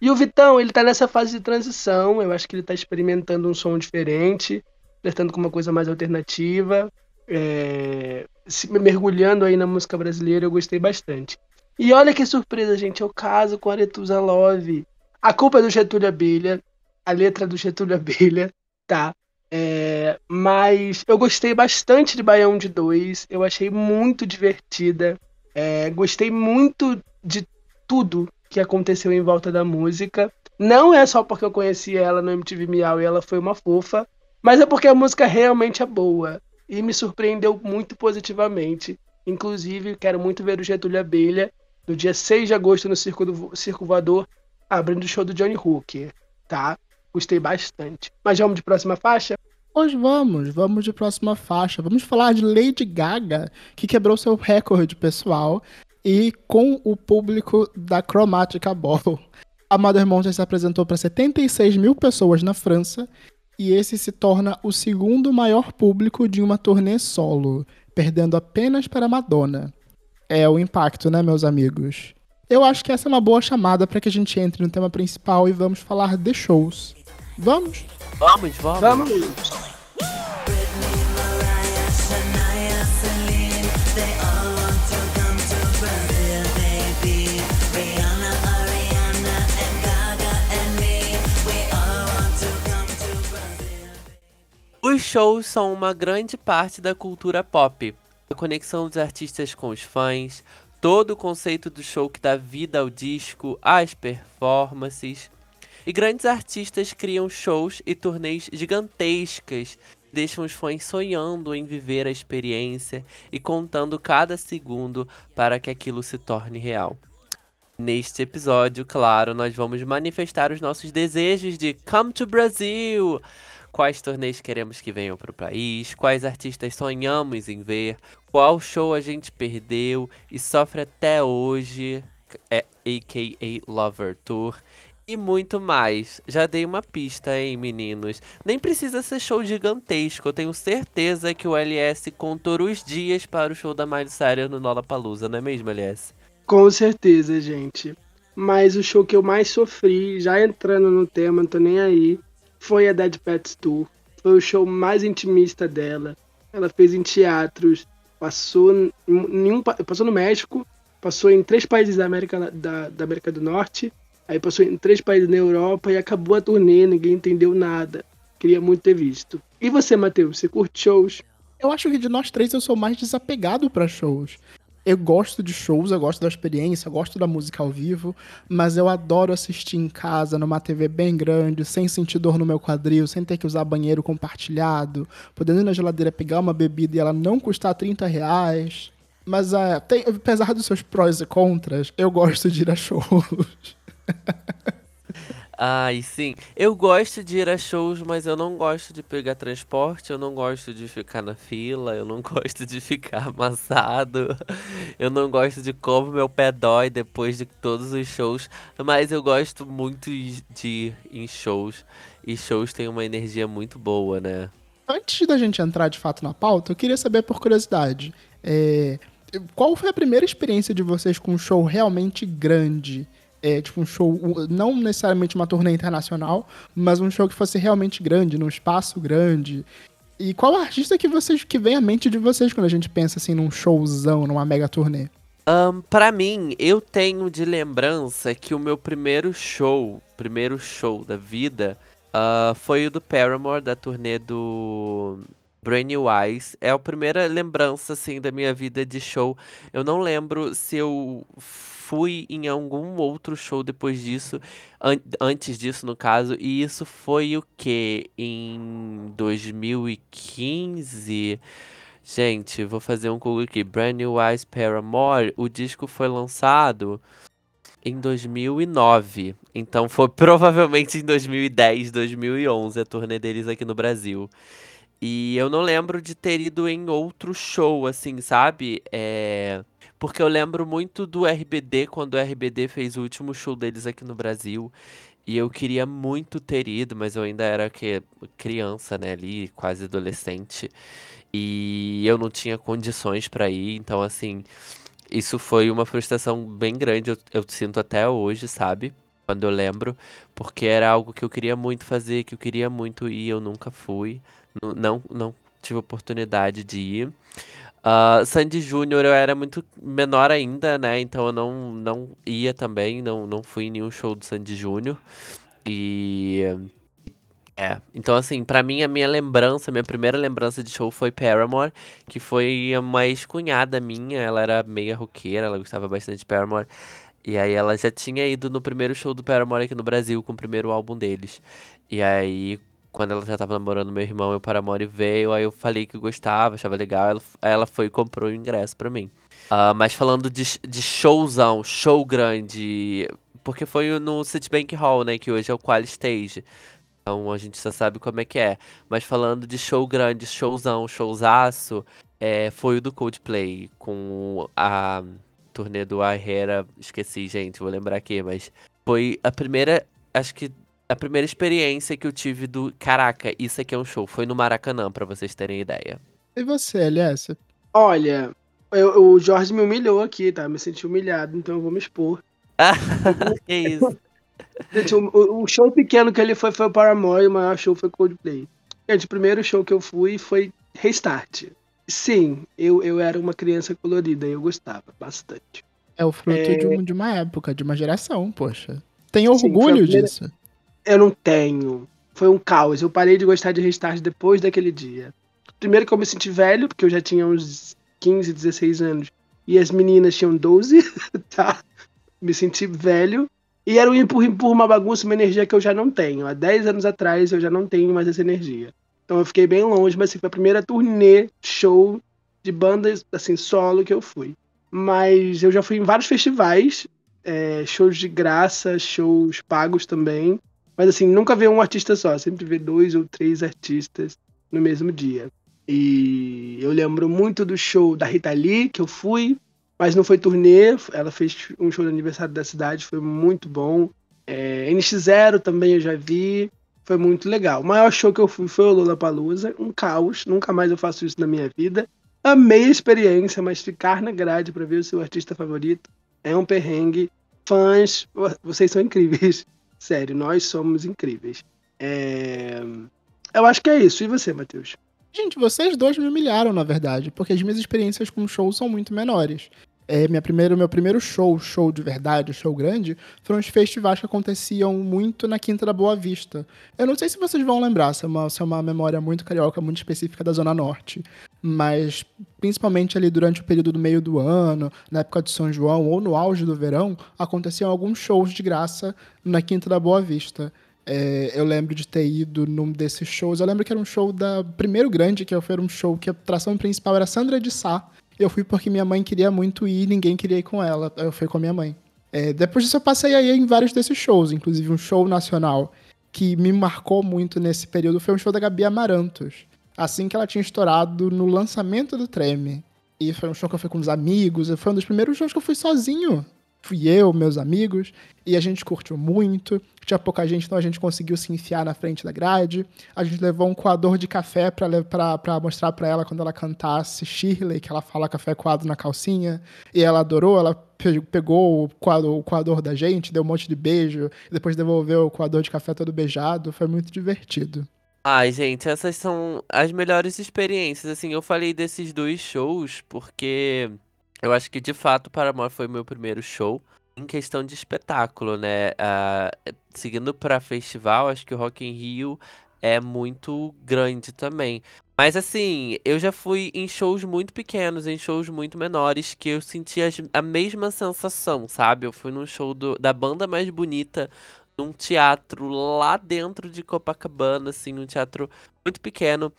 E o Vitão, ele tá nessa fase de transição. Eu acho que ele tá experimentando um som diferente, flertando com uma coisa mais alternativa, é, se mergulhando aí na música brasileira. Eu gostei bastante. E olha que surpresa, gente. Eu caso com Aretusa Love. A culpa é do Getúlio Abelha, a letra do Getúlio Abelha, tá? É, mas eu gostei bastante de Baião de Dois. Eu achei muito divertida. É, gostei muito de tudo que aconteceu em volta da música. Não é só porque eu conheci ela no MTV Miau e ela foi uma fofa, mas é porque a música realmente é boa e me surpreendeu muito positivamente. Inclusive, quero muito ver o Getúlio Abelha no dia 6 de agosto no Circo, do, Circo Voador, abrindo o show do Johnny Hooker, tá? Gostei bastante. Mas vamos de próxima faixa?
Pois vamos, vamos de próxima faixa. Vamos falar de Lady Gaga, que quebrou seu recorde pessoal e com o público da Chromatica Ball. A Mother Monsters se apresentou para 76 mil pessoas na França e esse se torna o segundo maior público de uma turnê solo, perdendo apenas para Madonna. É o impacto, né, meus amigos? Eu acho que essa é uma boa chamada para que a gente entre no tema principal e vamos falar de shows. Vamos?
Vamos, vamos.
Vamos!
Os shows são uma grande parte da cultura pop. A conexão dos artistas com os fãs, todo o conceito do show que dá vida ao disco, as performances. E grandes artistas criam shows e turnês gigantescas, deixam os fãs sonhando em viver a experiência e contando cada segundo para que aquilo se torne real. Neste episódio, claro, nós vamos manifestar os nossos desejos de Come to Brasil! Quais torneios queremos que venham para o país? Quais artistas sonhamos em ver? Qual show a gente perdeu e sofre até hoje? É AKA Lover Tour. E muito mais. Já dei uma pista, hein, meninos? Nem precisa ser show gigantesco. Eu tenho certeza que o LS contou os dias para o show da Miley Cyrus no Lollapalooza, não é mesmo, LS?
Com certeza, gente. Mas o show que eu mais sofri, já entrando no tema, não tô nem aí, foi a Dead Pets Tour. Foi o show mais intimista dela. Ela fez em teatros, passou, nenhum, pa- passou no México, passou em três países da América, da, da América do Norte, aí passou em três países na Europa e acabou a turnê, ninguém entendeu nada. Queria muito ter visto. E você, Matheus, você curte shows?
Eu acho que de nós três eu sou mais desapegado pra shows. Eu gosto de shows, eu gosto da experiência, eu gosto da música ao vivo, mas eu adoro assistir em casa, numa TV bem grande, sem sentir dor no meu quadril, sem ter que usar banheiro compartilhado, podendo ir na geladeira pegar uma bebida e ela não custar 30 reais. Mas ah, tem- apesar dos seus prós e contras, eu gosto de ir a shows. [LAUGHS]
Ai, sim. Eu gosto de ir a shows, mas eu não gosto de pegar transporte, eu não gosto de ficar na fila, eu não [LAUGHS] gosto de ficar amassado, eu não gosto de como meu pé dói depois de todos os shows, mas eu gosto muito de ir em shows, e shows têm uma energia muito boa, né?
Antes da gente entrar de fato na pauta, eu queria saber por curiosidade, é, qual foi a primeira experiência de vocês com um show realmente grande? É, tipo um show, não necessariamente uma turnê internacional, mas um show que fosse realmente grande, num espaço grande. E qual artista que vocês que vem à mente de vocês quando a gente pensa assim num showzão, numa mega turnê?
Um, para mim, eu tenho de lembrança que o meu primeiro show, primeiro show da vida, uh, foi o do Paramore, da turnê do Eyes. É a primeira lembrança, assim, da minha vida de show. Eu não lembro se eu fui em algum outro show depois disso, an antes disso, no caso, e isso foi o que? Em 2015? Gente, vou fazer um Google aqui. Brand New Eyes Paramore. O disco foi lançado em 2009. Então foi [LAUGHS] provavelmente em 2010, 2011 a turnê deles aqui no Brasil. E eu não lembro de ter ido em outro show, assim, sabe? É... Porque eu lembro muito do RBD, quando o RBD fez o último show deles aqui no Brasil. E eu queria muito ter ido, mas eu ainda era que, criança, né, ali, quase adolescente. E eu não tinha condições para ir, então assim, isso foi uma frustração bem grande, eu, eu sinto até hoje, sabe? Quando eu lembro, porque era algo que eu queria muito fazer, que eu queria muito ir, eu nunca fui, não, não tive oportunidade de ir. Uh, Sandy Júnior eu era muito menor ainda, né? Então eu não, não ia também, não, não fui em nenhum show do Sandy Júnior. E é, então assim, pra mim a minha lembrança, minha primeira lembrança de show foi Paramore, que foi uma ex-cunhada minha, ela era meia roqueira, ela gostava bastante de Paramore. E aí ela já tinha ido no primeiro show do Paramore aqui no Brasil, com o primeiro álbum deles. E aí, quando ela já tava namorando meu irmão, o Paramore veio, aí eu falei que gostava, achava legal, ela, ela foi e comprou o ingresso pra mim. Uh, mas falando de, de showzão, show grande, porque foi no Citibank Hall, né, que hoje é o Qual Stage. Então a gente já sabe como é que é. Mas falando de show grande, showzão, showzaço, é, foi o do Coldplay, com a turnê do Herrera, esqueci, gente, vou lembrar aqui, mas foi a primeira, acho que a primeira experiência que eu tive do, caraca, isso aqui é um show, foi no Maracanã, para vocês terem ideia.
E você, Elias?
Olha, eu, o Jorge me humilhou aqui, tá? Me senti humilhado, então eu vou me expor. [LAUGHS]
que isso.
Gente, o, o, show pequeno que ele foi foi o Paramore e o maior show foi Coldplay. Gente, o primeiro show que eu fui foi Restart. Sim, eu, eu era uma criança colorida e eu gostava bastante.
É o fruto é... De, um, de, uma época, de uma geração, poxa. Tem orgulho Sim, primeira... disso?
Eu não tenho. Foi um caos. Eu parei de gostar de Restart depois daquele dia. Primeiro que eu me senti velho, porque eu já tinha uns 15, 16 anos. E as meninas tinham 12, [LAUGHS] tá? Me senti velho. E era um empurra, empurra, uma bagunça, uma energia que eu já não tenho. Há 10 anos atrás eu já não tenho mais essa energia. Então eu fiquei bem longe, mas assim, foi a primeira turnê, show de bandas, assim, solo que eu fui. Mas eu já fui em vários festivais, é, shows de graça, shows pagos também. Mas assim, nunca vi um artista só, sempre vi dois ou três artistas no mesmo dia. E eu lembro muito do show da Rita Lee, que eu fui, mas não foi turnê, ela fez um show de aniversário da cidade, foi muito bom. É, NX0 também eu já vi, foi muito legal. O maior show que eu fui foi o Lollapalooza, um caos, nunca mais eu faço isso na minha vida. Amei a experiência, mas ficar na grade para ver o seu artista favorito é um perrengue. Fãs, vocês são incríveis. Sério, nós somos incríveis. É... Eu acho que é isso. E você, Matheus?
Gente, vocês dois me humilharam, na verdade, porque as minhas experiências com shows são muito menores. É, minha primeira, meu primeiro show, show de verdade, show grande, foram os festivais que aconteciam muito na Quinta da Boa Vista. Eu não sei se vocês vão lembrar, se é uma, se é uma memória muito carioca, muito específica da Zona Norte. Mas, principalmente ali durante o período do meio do ano, na época de São João ou no auge do verão, aconteciam alguns shows de graça na Quinta da Boa Vista. É, eu lembro de ter ido num desses shows. Eu lembro que era um show da primeiro grande, que foi um show que a atração principal era Sandra de Sá. Eu fui porque minha mãe queria muito ir e ninguém queria ir com ela. Eu fui com a minha mãe. É, depois disso eu passei aí em vários desses shows, inclusive um show nacional que me marcou muito nesse período foi um show da Gabi Amarantos. Assim que ela tinha estourado no lançamento do Treme. E foi um show que eu fui com os amigos. Foi um dos primeiros shows que eu fui sozinho fui eu, meus amigos, e a gente curtiu muito. Tinha pouca gente, então a gente conseguiu se enfiar na frente da grade. A gente levou um coador de café para mostrar para ela quando ela cantasse Shirley, que ela fala café coado na calcinha. E ela adorou, ela pegou o coador, o coador da gente, deu um monte de beijo, depois devolveu o coador de café todo beijado. Foi muito divertido.
Ai, gente, essas são as melhores experiências. Assim, eu falei desses dois shows porque eu acho que de fato Paramore foi meu primeiro show em questão de espetáculo, né? Uh, seguindo para festival, acho que o Rock in Rio é muito grande também. Mas assim, eu já fui em shows muito pequenos, em shows muito menores, que eu senti a mesma sensação, sabe? Eu fui num show do, da banda mais bonita, num teatro lá dentro de Copacabana, assim, num teatro muito pequeno.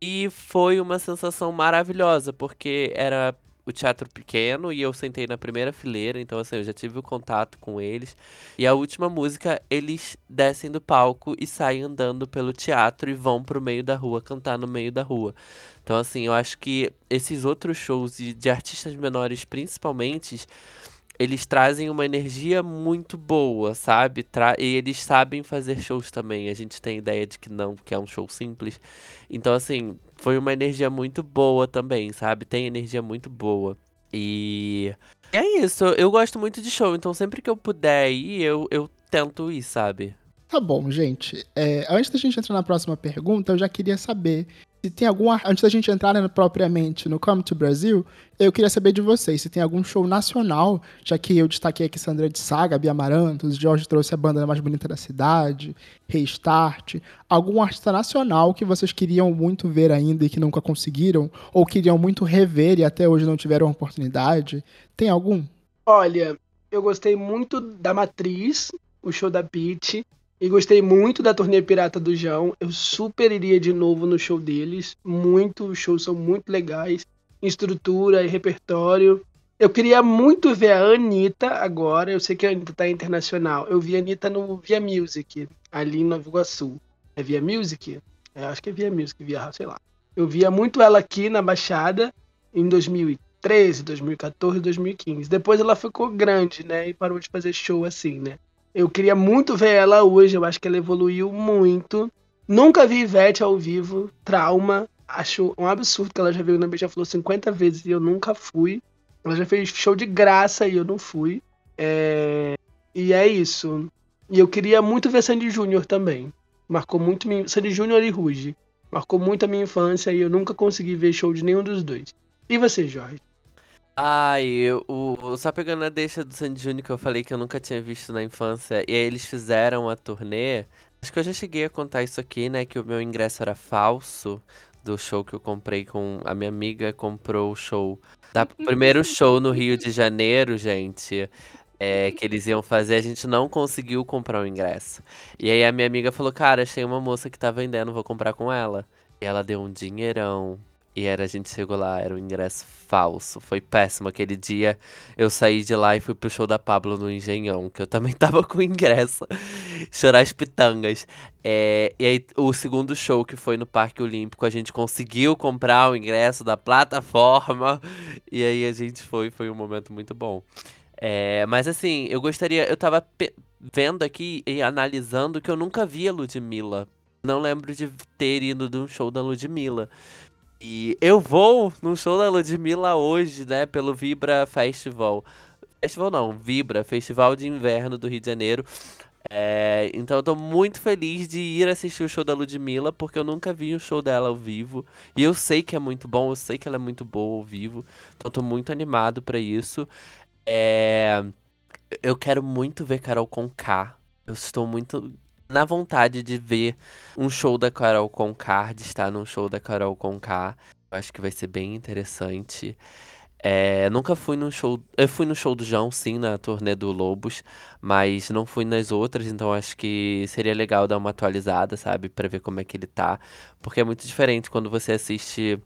E foi uma sensação maravilhosa, porque era o teatro pequeno e eu sentei na primeira fileira, então assim, eu já tive o contato com eles. E a última música, eles descem do palco e saem andando pelo teatro e vão pro meio da rua, cantar no meio da rua. Então assim, eu acho que esses outros shows de, de artistas menores principalmente, eles trazem uma energia muito boa, sabe? Tra e eles sabem fazer shows também. A gente tem ideia de que não, que é um show simples. Então, assim, foi uma energia muito boa também, sabe? Tem energia muito boa. E é isso, eu gosto muito de show, então sempre que eu puder ir, eu, eu tento ir, sabe?
Tá bom, gente. É, antes da gente entrar na próxima pergunta, eu já queria saber se tem algum. Antes da gente entrar né, propriamente no Come to Brasil, eu queria saber de vocês se tem algum show nacional, já que eu destaquei aqui Sandra de Saga, Bia Amarantos, Jorge trouxe a banda mais bonita da cidade, Restart. Algum artista nacional que vocês queriam muito ver ainda e que nunca conseguiram, ou queriam muito rever e até hoje não tiveram a oportunidade? Tem algum?
Olha, eu gostei muito da Matriz, o show da Peach. E gostei muito da turnê Pirata do João. Eu super iria de novo no show deles. Muito, os shows são muito legais. Estrutura e repertório. Eu queria muito ver a Anitta agora. Eu sei que a Anitta tá internacional. Eu vi a Anitta no Via Music, ali em Nova Iguaçu. É Via Music? É, acho que é Via Music, Via, sei lá. Eu via muito ela aqui na Baixada em 2013, 2014, 2015. Depois ela ficou grande, né? E parou de fazer show assim, né? Eu queria muito ver ela hoje, eu acho que ela evoluiu muito. Nunca vi Ivete ao vivo, trauma. Acho um absurdo que ela já veio na já falou 50 vezes e eu nunca fui. Ela já fez show de graça e eu não fui. É... E é isso. E eu queria muito ver Sandy Júnior também. Marcou muito minha... Sandy Júnior e Ruge. Marcou muito a minha infância e eu nunca consegui ver show de nenhum dos dois. E você, Jorge?
Ai, o, só pegando a deixa do Sandy Júnior que eu falei que eu nunca tinha visto na infância, e aí eles fizeram a turnê. Acho que eu já cheguei a contar isso aqui, né? Que o meu ingresso era falso do show que eu comprei com. A minha amiga comprou o show. Da, [LAUGHS] primeiro show no Rio de Janeiro, gente. É, que eles iam fazer, a gente não conseguiu comprar o ingresso. E aí a minha amiga falou: Cara, achei uma moça que tá vendendo, vou comprar com ela. E ela deu um dinheirão e era, a gente chegou lá, era um ingresso falso. Foi péssimo aquele dia. Eu saí de lá e fui pro show da Pablo no Engenhão, que eu também [LAUGHS] tava com ingresso. Chorar as pitangas. É, e aí, o segundo show, que foi no Parque Olímpico, a gente conseguiu comprar o ingresso da plataforma. E aí a gente foi, foi um momento muito bom. É, mas assim, eu gostaria. Eu tava vendo aqui e analisando que eu nunca vi a Ludmilla. Não lembro de ter ido de um show da Ludmilla. E eu vou no show da Ludmilla hoje, né, pelo Vibra Festival. Festival não, Vibra, Festival de Inverno do Rio de Janeiro. É, então eu tô muito feliz de ir assistir o show da Ludmilla, porque eu nunca vi o show dela ao vivo. E eu sei que é muito bom, eu sei que ela é muito boa ao vivo. Então eu tô muito animado para isso. É, eu quero muito ver Carol Conká. Eu estou muito na vontade de ver um show da Carol Conká, de estar num show da Carol Conká. Eu acho que vai ser bem interessante. É, nunca fui num show. Eu fui no show do João, sim, na turnê do Lobos, mas não fui nas outras, então acho que seria legal dar uma atualizada, sabe, para ver como é que ele tá. Porque é muito diferente quando você assiste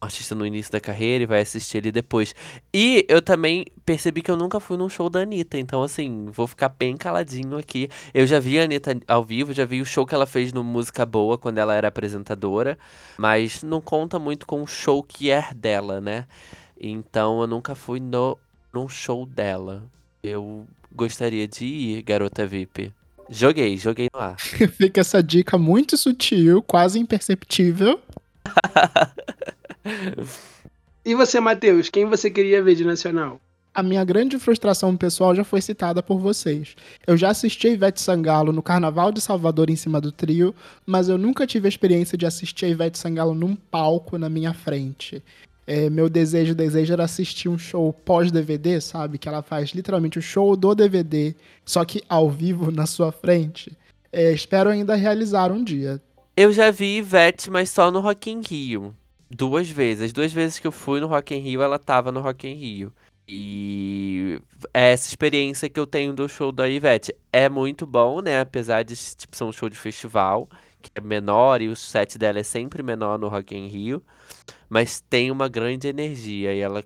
artista no início da carreira e vai assistir ele depois. E eu também percebi que eu nunca fui num show da Anitta, então assim, vou ficar bem caladinho aqui. Eu já vi a Anitta ao vivo, já vi o show que ela fez no Música Boa quando ela era apresentadora, mas não conta muito com o show que é dela, né? Então eu nunca fui no, num show dela. Eu gostaria de ir, garota VIP. Joguei, joguei no ar. [LAUGHS]
Fica essa dica muito sutil, quase imperceptível. [LAUGHS]
e você, Matheus, quem você queria ver de nacional?
A minha grande frustração pessoal já foi citada por vocês. Eu já assisti a Ivete Sangalo no Carnaval de Salvador em cima do trio, mas eu nunca tive a experiência de assistir a Ivete Sangalo num palco na minha frente. É, meu desejo, desejo era assistir um show pós-DVD, sabe? Que ela faz literalmente o show do DVD, só que ao vivo na sua frente. É, espero ainda realizar um dia.
Eu já vi Ivete, mas só no Rock in Rio. Duas vezes. As duas vezes que eu fui no Rock in Rio, ela tava no Rock in Rio. E é essa experiência que eu tenho do show da Ivete é muito bom, né? Apesar de tipo, ser um show de festival, que é menor e o set dela é sempre menor no Rock in Rio, mas tem uma grande energia e ela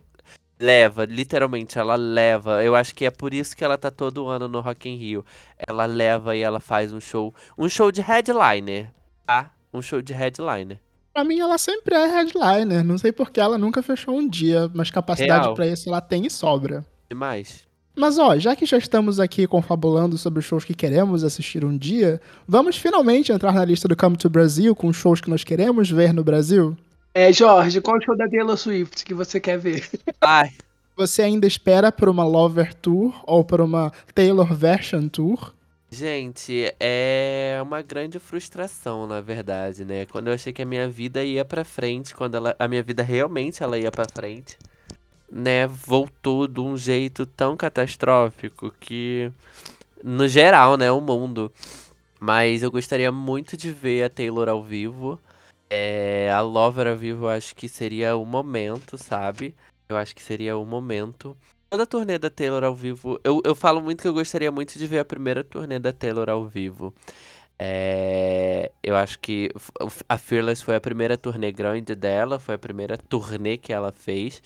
leva, literalmente, ela leva. Eu acho que é por isso que ela tá todo ano no Rock in Rio. Ela leva e ela faz um show, um show de headliner, tá? Um show de headliner.
Pra mim, ela sempre é headliner. Não sei porque ela nunca fechou um dia, mas capacidade pra isso ela tem e sobra.
Demais.
Mas ó, já que já estamos aqui confabulando sobre os shows que queremos assistir um dia, vamos finalmente entrar na lista do Come to Brasil com os shows que nós queremos ver no Brasil?
É, Jorge, qual show da Taylor Swift que você quer ver? [LAUGHS]
Ai,
Você ainda espera por uma Lover Tour ou por uma Taylor Version Tour?
Gente, é uma grande frustração, na verdade, né? Quando eu achei que a minha vida ia pra frente, quando ela, a minha vida realmente ela ia pra frente, né? Voltou de um jeito tão catastrófico que, no geral, né, o mundo. Mas eu gostaria muito de ver a Taylor ao vivo. É, a Lover ao vivo eu acho que seria o momento, sabe? Eu acho que seria o momento. Toda a turnê da Taylor ao vivo. Eu, eu falo muito que eu gostaria muito de ver a primeira turnê da Taylor ao vivo. É, eu acho que a Fearless foi a primeira turnê grande dela, foi a primeira turnê que ela fez.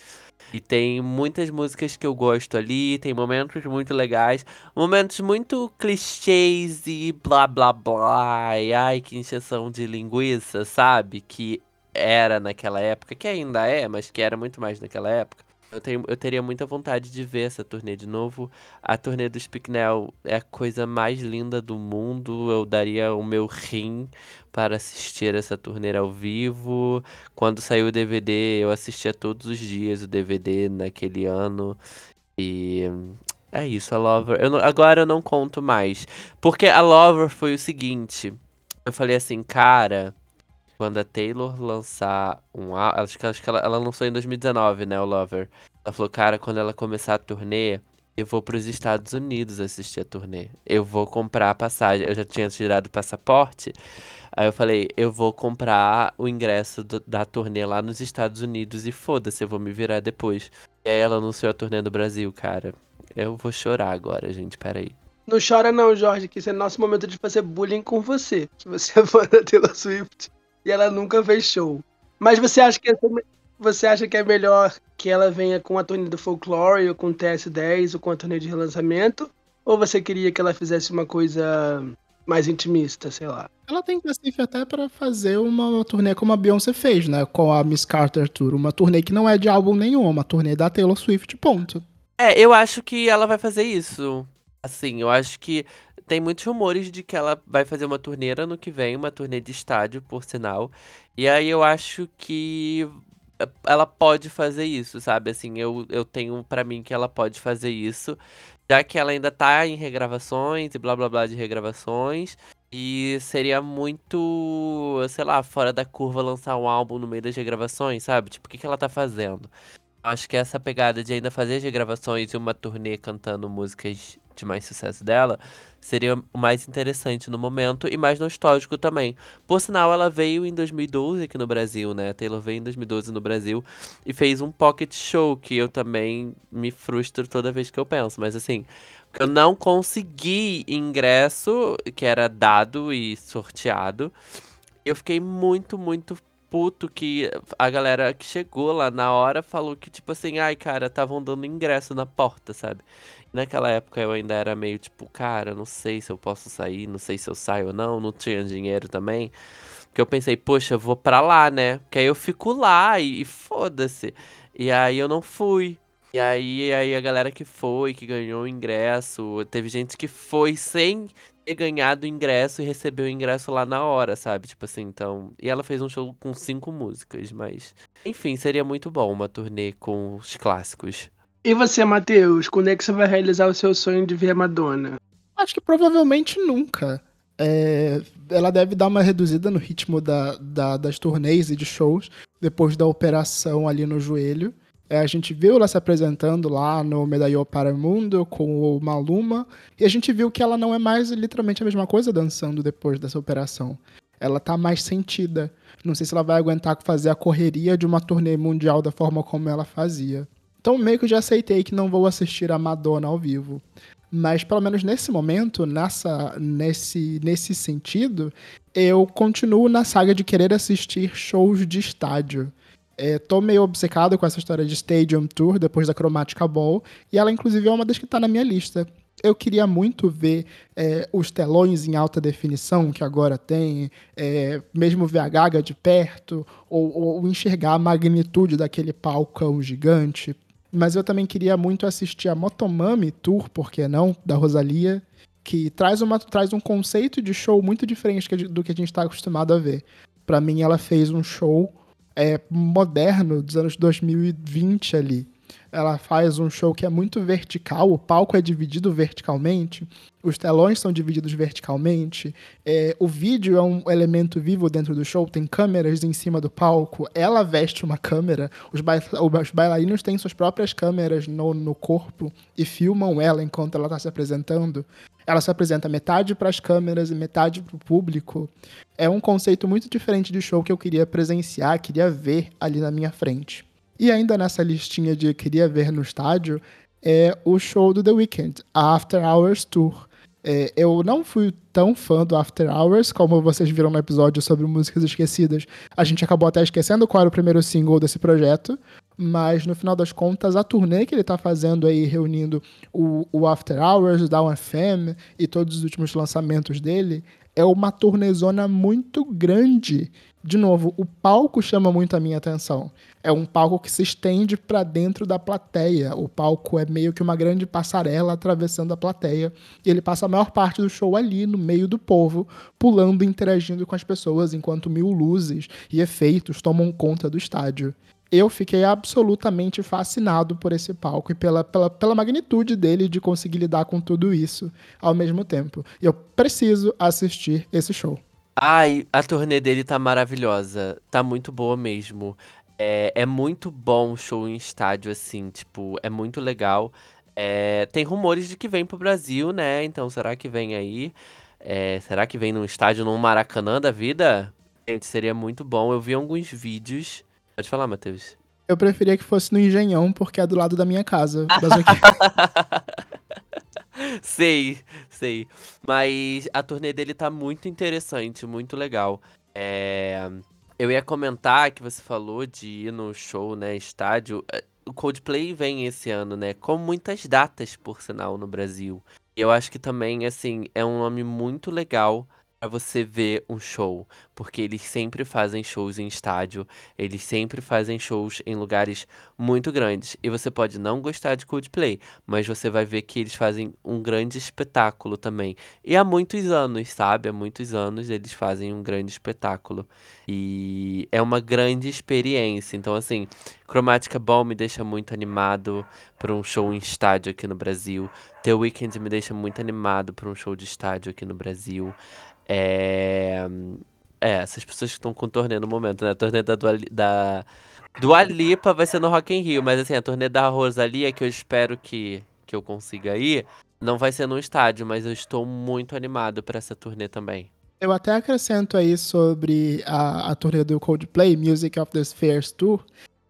E tem muitas músicas que eu gosto ali, tem momentos muito legais, momentos muito clichês e blá blá blá. E ai, que encheção de linguiça, sabe? Que era naquela época, que ainda é, mas que era muito mais naquela época. Eu, tenho, eu teria muita vontade de ver essa turnê de novo. A turnê do Spicknell é a coisa mais linda do mundo. Eu daria o meu rim para assistir essa turnê ao vivo. Quando saiu o DVD, eu assistia todos os dias o DVD naquele ano. E é isso, a Lover. Eu não- agora eu não conto mais. Porque a Lover foi o seguinte. Eu falei assim, cara. Quando a Taylor lançar um álbum. Acho que, acho que ela, ela lançou em 2019, né? O Lover. Ela falou, cara, quando ela começar a turnê, eu vou pros Estados Unidos assistir a turnê. Eu vou comprar a passagem. Eu já tinha tirado o passaporte. Aí eu falei, eu vou comprar o ingresso do- da turnê lá nos Estados Unidos e foda-se, eu vou me virar depois. E aí ela anunciou a turnê do Brasil, cara. Eu vou chorar agora, gente, peraí.
Não chora não, Jorge, que esse é nosso momento de fazer bullying com você. Que você é fã da Taylor Swift e ela nunca fez show. Mas você acha que essa- você acha que é melhor que ela venha com a turnê do Folklore ou com o TS10 ou com a turnê de relançamento? Ou você queria que ela fizesse uma coisa mais intimista, sei lá?
Ela tem cacife até pra fazer uma turnê como a Beyoncé fez, né? Com a Miss Carter Tour. Uma turnê que não é de álbum nenhum, é uma turnê da Taylor Swift, ponto.
É, eu acho que ela vai fazer isso. Assim, eu acho que tem muitos rumores de que ela vai fazer uma turnê ano que vem, uma turnê de estádio, por sinal. E aí eu acho que eh, ela pode fazer isso, sabe? Assim, eu, eu tenho pra mim que ela pode fazer isso, já que ela ainda tá em regravações e blá blá blá de regravações. E seria muito, sei lá, fora da curva lançar um álbum no meio das regravações, sabe? Tipo, o que que ela tá fazendo? Acho que essa pegada de ainda fazer as regravações e uma turnê cantando músicas de mais sucesso dela seria o mais interessante no momento e mais nostálgico também. Por sinal, ela veio em 2012 aqui no Brasil, né? A Taylor veio em 2012 no Brasil e fez um pocket show que eu também me frustro toda vez que eu penso, mas assim, eu não consegui ingresso que era dado e sorteado. Eu fiquei muito, muito puto que a galera que chegou lá na hora falou que, tipo assim, ai, cara, estavam dando ingresso na porta, sabe? Naquela época eu ainda era meio tipo, cara, não sei se eu posso sair, não sei se eu saio ou não, não tinha dinheiro também. Que eu pensei, poxa, vou pra lá, né? Que aí eu fico lá e, e foda-se. E aí eu não fui. E aí, aí a galera que foi, que ganhou o ingresso, teve gente que foi sem ter ganhado o ingresso e recebeu o ingresso lá na hora, sabe? Tipo assim, então. E ela fez um show com cinco músicas, mas. Enfim, seria muito bom uma turnê com os clássicos.
E você, Matheus, quando é que você vai realizar o seu sonho de ver a Madonna?
Acho que provavelmente nunca. É, ela deve dar uma reduzida no ritmo da, da, das turnês e de shows depois da operação ali no joelho. É, a gente viu ela se apresentando lá no Medalhão para o Mundo com o Maluma, e a gente viu que ela não é mais literalmente a mesma coisa dançando depois dessa operação. Ela tá mais sentida. Não sei se ela vai aguentar fazer a correria de uma turnê mundial da forma como ela fazia. Então meio que já aceitei que não vou assistir a Madonna ao vivo. Mas pelo menos nesse momento, nessa, nesse, nesse sentido, eu continuo na saga de querer assistir shows de estádio. É, tô meio obcecado com essa história de Stadium Tour depois da Chromatica Ball, e ela, inclusive, é uma das que tá na minha lista. Eu queria muito ver é, os telões em alta definição que agora tem, é, mesmo ver a Gaga de perto, ou, ou, enxergar a magnitude daquele palcão gigante. Mas eu também queria muito assistir a Motomami Tour, por que não, da Rosalia, que traz, uma, traz um conceito de show muito diferente do que a gente está acostumado a ver. Para mim, ela fez um show é, moderno dos anos 2020 ali. Ela faz um show que é muito vertical, o palco é dividido verticalmente, os telões são divididos verticalmente, é, o vídeo é um elemento vivo dentro do show, tem câmeras em cima do palco, ela veste uma câmera, os, ba os bailarinos têm suas próprias câmeras no, no corpo e filmam ela enquanto ela está se apresentando. Ela se apresenta metade para as câmeras e metade para o público. É um conceito muito diferente de show que eu queria presenciar, queria ver ali na minha frente. E ainda nessa listinha de queria ver no estádio é o show do The Weeknd, a After Hours Tour. É, eu não fui tão fã do After Hours, como vocês viram no episódio sobre músicas esquecidas. A gente acabou até esquecendo qual era o primeiro single desse projeto, mas no final das contas, a turnê que ele está fazendo aí, reunindo o, o After Hours, o Down FM e todos os últimos lançamentos dele, é uma turnezona muito grande. De novo, o palco chama muito a minha atenção. É um palco que se estende para dentro da plateia. O palco é meio que uma grande passarela atravessando a plateia. E ele passa a maior parte do show ali, no meio do povo, pulando e interagindo com as pessoas, enquanto mil luzes e efeitos tomam conta do estádio eu fiquei absolutamente fascinado por esse palco e pela, pela, pela magnitude dele de conseguir lidar com tudo isso ao mesmo tempo. Eu preciso assistir esse show.
Ai, a turnê dele tá maravilhosa. Tá muito boa mesmo. É, é muito bom o show em estádio, assim, tipo, é muito legal. É, tem rumores de que vem pro Brasil, né? Então, será que vem aí? É, será que vem num estádio num Maracanã da vida? Gente, seria muito bom. Eu vi alguns vídeos Pode falar, Matheus.
Eu preferia que fosse no Engenhão, porque é do lado da minha casa. [LAUGHS] [LAUGHS] [LAUGHS]
sei, sei. Mas a turnê dele tá muito interessante, muito legal. É... Eu ia comentar que você falou de ir no show, né, estádio. É, o Coldplay vem esse ano, né, com muitas datas, por sinal, no Brasil. Eu acho que também, assim, é um nome muito legal para você ver um show, porque eles sempre fazem shows em estádio, eles sempre fazem shows em lugares muito grandes. E você pode não gostar de Coldplay, mas você vai ver que eles fazem um grande espetáculo também. E há muitos anos, sabe? Há muitos anos eles fazem um grande espetáculo. E é uma grande experiência. Então, assim, Chromatica Ball me deixa muito animado para um show em estádio aqui no Brasil. The Weeknd me deixa muito animado para um show de estádio aqui no Brasil. É, é essas pessoas que estão com turnê no momento, né? A turnê da, Dua, da Dua Lipa vai ser no Rock in Rio, mas assim, a turnê da Rosalia, que eu espero que, que eu consiga ir, não vai ser no estádio, mas eu estou muito animado para essa turnê também.
Eu até acrescento aí sobre a, a turnê do Coldplay, Music of the Spheres Tour,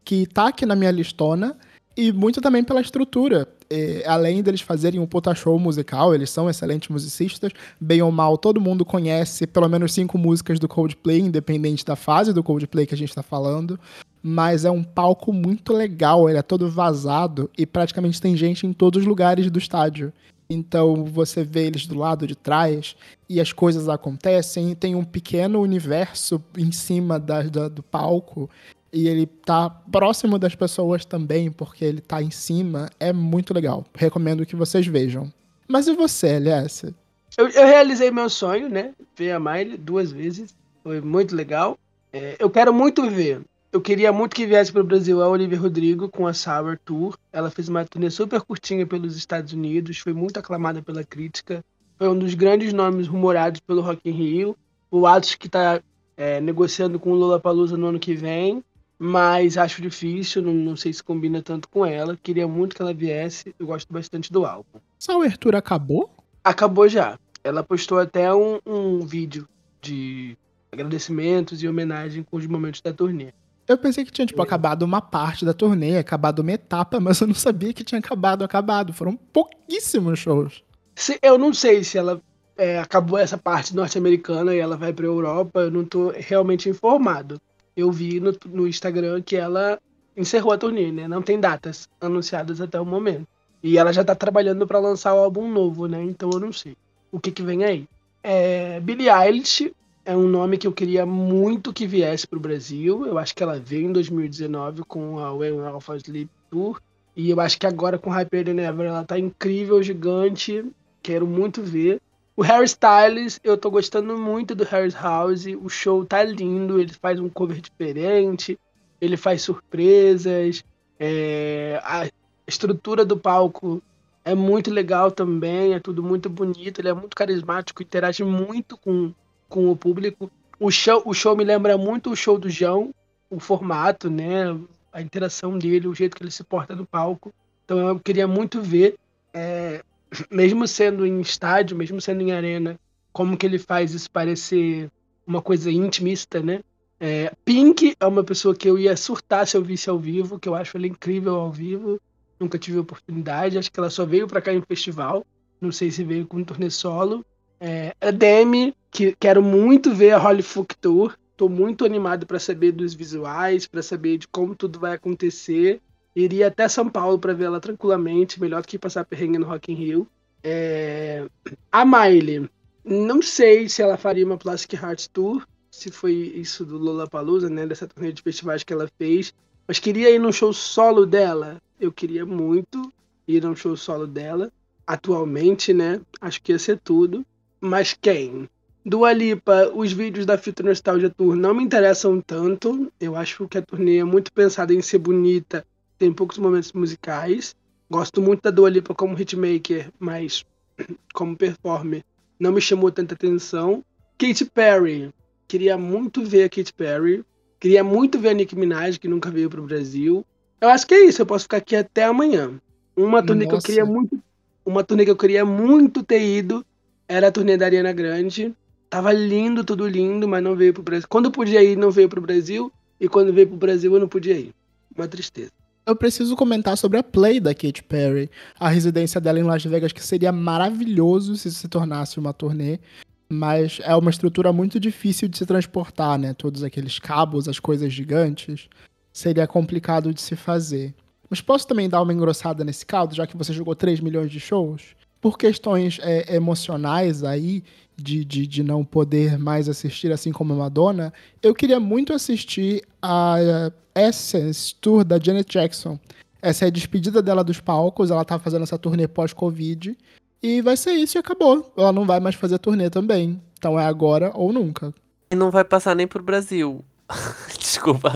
que tá aqui na minha listona, e muito também pela estrutura. E, além deles fazerem um puta show musical, eles são excelentes musicistas. Bem ou mal, todo mundo conhece pelo menos cinco músicas do Coldplay, independente da fase do Coldplay que a gente está falando. Mas é um palco muito legal, ele é todo vazado e praticamente tem gente em todos os lugares do estádio. Então você vê eles do lado de trás e as coisas acontecem. E tem um pequeno universo em cima da, da, do palco e ele tá próximo das pessoas também, porque ele tá em cima, é muito legal. Recomendo que vocês vejam. Mas e você, LS?
Eu, eu realizei meu sonho, né? Ver a Miley duas vezes. Foi muito legal. É, eu quero muito ver eu queria muito que viesse para o Brasil a Olivia Rodrigo com a Sour Tour. Ela fez uma turnê super curtinha pelos Estados Unidos, foi muito aclamada pela crítica. Foi um dos grandes nomes rumorados pelo Rock in Rio. O Atos que está é, negociando com o Lollapalooza no ano que vem, mas acho difícil, não, não, sei se combina tanto com ela. Queria muito que ela viesse, eu gosto bastante do álbum.
Sour Tour acabou?
Acabou já. Ela postou até um, um vídeo de agradecimentos e homenagem com os momentos da turnê.
Eu pensei que tinha, tipo, é. acabado uma parte da turnê, acabado uma etapa, [LAUGHS] mas eu não sabia que tinha acabado, acabado. Foram pouquíssimos shows.
Se, eu não sei se ela é, acabou essa parte norte-americana e ela vai pra Europa, eu não tô realmente informado. Eu vi no, no Instagram que ela encerrou a turnê, né? Não tem datas anunciadas até o momento. E ela já tá trabalhando para lançar o álbum novo, né? Então eu não sei o que que vem aí. É, Billie Eilish é um nome que eu queria muito que viesse para o Brasil. Eu acho que ela veio em 2019 com a When Alpha Sleep Tour. E eu acho que agora com Hyper Than Ever ela tá incrível, gigante. Quero muito ver. O Harry Styles, eu tô gostando muito do Harry's House. O show tá lindo, ele faz um cover diferente, ele faz surpresas. É, a estrutura do palco é muito legal também, é tudo muito bonito, ele é muito carismático, interage muito com com o público. O show, o show me lembra muito o show do João, o formato, né? A interação dele, o jeito que ele se porta no palco. Então eu queria muito ver, é, mesmo sendo em estádio, mesmo sendo em arena, como que ele faz isso parecer uma coisa intimista, né? É, Pink é uma pessoa que eu ia surtar se eu visse ao vivo, que eu acho ela incrível ao vivo. Nunca tive oportunidade, acho que ela só veio para cá em festival. Não sei se veio com um turnê solo. É, a Demi, que quero muito ver a Holly Folk Tour. Tô muito animado para saber dos visuais, para saber de como tudo vai acontecer. Iria até São Paulo para vê-la tranquilamente, melhor do que passar perrengue no Rock in Rio. É... A Miley, não sei se ela faria uma Plastic Hearts Tour, se foi isso do Lollapalooza, né, dessa turnê de festivais que ela fez, mas queria ir no show solo dela. Eu queria muito ir no show solo dela. Atualmente, né, acho que ia ser tudo. Mas quem? Do Alipa, os vídeos da Fita Nostalgia Tour não me interessam tanto. Eu acho que a turnê é muito pensada em ser bonita, tem poucos momentos musicais. Gosto muito da Dua Lipa como hitmaker, mas [CLEARS THROAT] como performer não me chamou tanta atenção. Katy Perry, queria muito ver a Katy Perry. Queria muito ver a Nicki Minaj, que nunca veio para o Brasil. Eu acho que é isso, eu posso ficar aqui até amanhã. Uma turnê Nossa. que eu queria muito, uma turnê que eu queria muito ter ido era a turnê da Ariana Grande. Tava lindo, tudo lindo, mas não veio pro Brasil. Quando eu podia ir, não veio pro Brasil. E quando veio pro Brasil, eu não podia ir. Uma tristeza.
Eu preciso comentar sobre a play da Katy Perry. A residência dela em Las Vegas, que seria maravilhoso se se tornasse uma turnê. Mas é uma estrutura muito difícil de se transportar, né? Todos aqueles cabos, as coisas gigantes. Seria complicado de se fazer. Mas posso também dar uma engrossada nesse caldo, já que você jogou 3 milhões de shows? Por questões é, emocionais aí, de, de, de, não poder mais assistir, assim como a Madonna, eu queria muito assistir a Essence Tour da Janet Jackson. Essa é a despedida dela dos palcos, ela tá fazendo essa turnê pós-Covid. E vai ser isso e acabou. Ela não vai mais fazer turnê também. Então é agora ou nunca.
E não vai passar nem pro Brasil. [LAUGHS] Desculpa.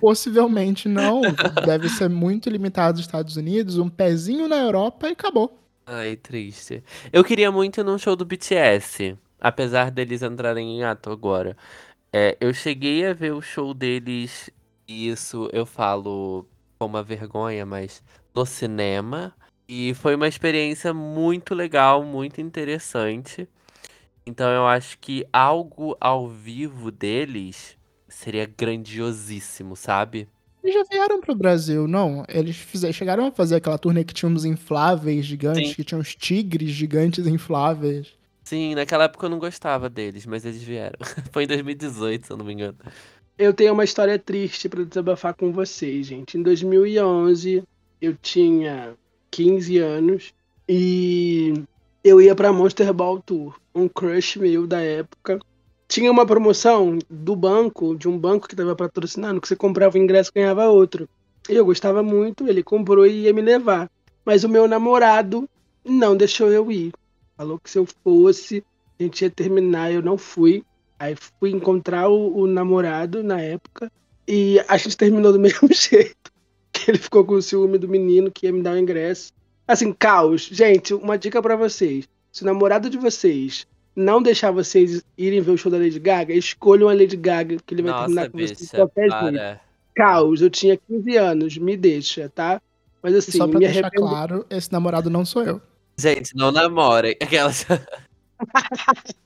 Possivelmente não. Deve ser muito limitado aos Estados Unidos, um pezinho na Europa e acabou.
Ai, triste. Eu queria muito ir num show do BTS, apesar deles entrarem em ato agora. É, eu cheguei a ver o show deles, e isso eu falo com uma vergonha, mas no cinema. E foi uma experiência muito legal, muito interessante. Então eu acho que algo ao vivo deles seria grandiosíssimo, sabe?
Eles já vieram pro Brasil, não? Eles fizeram, chegaram a fazer aquela turnê que tinha uns infláveis gigantes, Sim. que tinha uns tigres gigantes infláveis.
Sim, naquela época eu não gostava deles, mas eles vieram. [LAUGHS] Foi em 2018, se eu não me engano.
Eu tenho uma história triste para desabafar com vocês, gente. Em 2011, eu tinha 15 anos e eu ia para Monster Ball Tour, um crush meu da época tinha uma promoção do banco, de um banco que estava patrocinando, que você comprava o ingresso e ganhava outro. Eu gostava muito, ele comprou e ia me levar. Mas o meu namorado não deixou eu ir. Falou que se eu fosse, a gente ia terminar, eu não fui. Aí fui encontrar o, o namorado na época E a gente terminou do [LAUGHS] mesmo jeito. Que ele ficou com o ciúme do menino que ia me dar o ingresso. Assim, caos. Gente, uma dica para vocês. Se o namorado de vocês não deixar vocês irem ver o show da Lady Gaga, escolham a Lady Gaga, que ele vai
Nossa,
terminar com vocês de
bicha,
qualquer jeito.
para.
Caos, eu tinha 15 anos, me deixa, tá? Mas
E
assim,
só pra
me
deixar
arrependo.
claro, esse namorado não sou eu.
Gente, não namorem. Aquelas... [LAUGHS]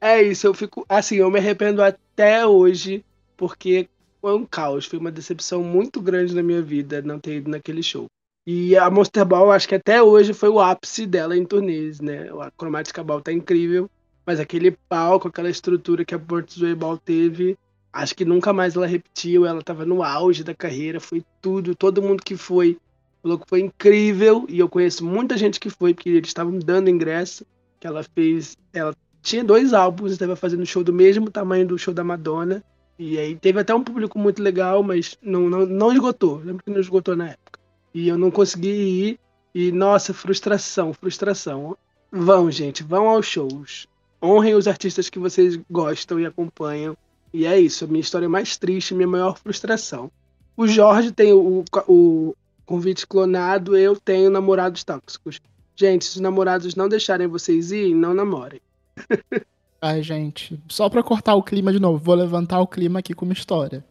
É isso, eu fico. Assim, eu me arrependo até hoje, porque foi um caos, foi uma decepção muito grande na minha vida não ter ido naquele show. E a Monster Ball, acho que até hoje foi o ápice dela em turnês, né? A Chromatica Ball tá incrível, mas aquele palco, aquela estrutura que a Portisway Ball teve, acho que nunca mais ela repetiu. Ela tava no auge da carreira, foi tudo. Todo mundo que foi falou que foi incrível, e eu conheço muita gente que foi, porque eles estavam dando ingresso, que ela fez. Ela tinha dois álbuns, estava fazendo show do mesmo tamanho do show da Madonna. E aí teve até um público muito legal, mas não, não, não esgotou. Lembro que não esgotou na época. E eu não consegui ir. E, nossa, frustração, frustração. Vão, gente, vão aos shows. Honrem os artistas que vocês gostam e acompanham. E é isso, a minha história mais triste, minha maior frustração. O Jorge tem o, o convite clonado, eu tenho namorados tóxicos. Gente, se os namorados não deixarem vocês ir, não namorem. [LAUGHS]
Ai, gente, só pra cortar o clima de novo, vou levantar o clima aqui com uma história.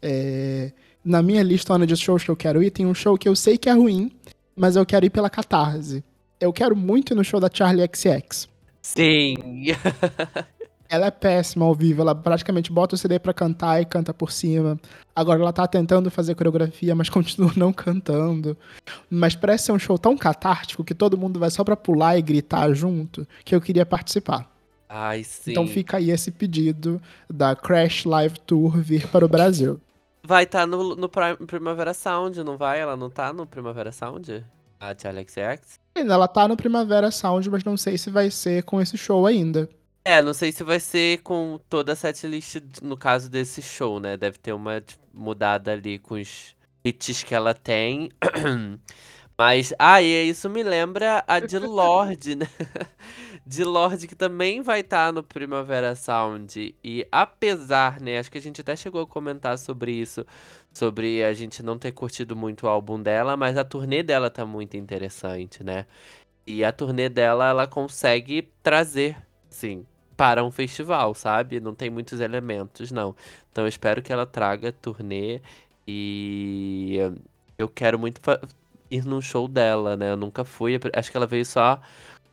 É, Na minha lista de shows que eu quero ir, tem um show que eu sei que é ruim, mas eu quero ir pela Catarse. Eu quero muito ir no show da Charlie XX.
Sim. [LAUGHS]
Ela é péssima ao vivo, ela praticamente bota o CD pra cantar e canta por cima. Agora ela tá tentando fazer coreografia, mas [LAUGHS] continua não cantando. Mas parece ser um show tão catártico que todo mundo vai só pra pular e gritar junto, que eu queria participar.
Ai, sim.
Então fica aí esse pedido da Crash Live Tour vir para o Brasil.
Vai estar no, no Pri- Primavera Sound, não vai? Ela não tá no Primavera Sound? A XX?
Ainda Ela tá no Primavera Sound, mas não sei se vai ser com esse show ainda.
É, não sei se vai ser com toda a setlist no caso desse show, né? Deve ter uma tipo, mudada ali com os hits que ela tem. [CLEARS THROAT] Mas, ah, e isso me lembra a de [LAUGHS] Lorde, né? De Lorde, que também vai estar no Primavera Sound. E apesar, né? Acho que a gente até chegou a comentar sobre isso. Sobre a gente não ter curtido muito o álbum dela, mas a turnê dela tá muito interessante, né? E a turnê dela, ela consegue trazer, sim, para um festival, sabe? Não tem muitos elementos, não. Então eu espero que ela traga turnê e eu quero muito ir num show dela, né? Eu nunca fui, acho que ela veio só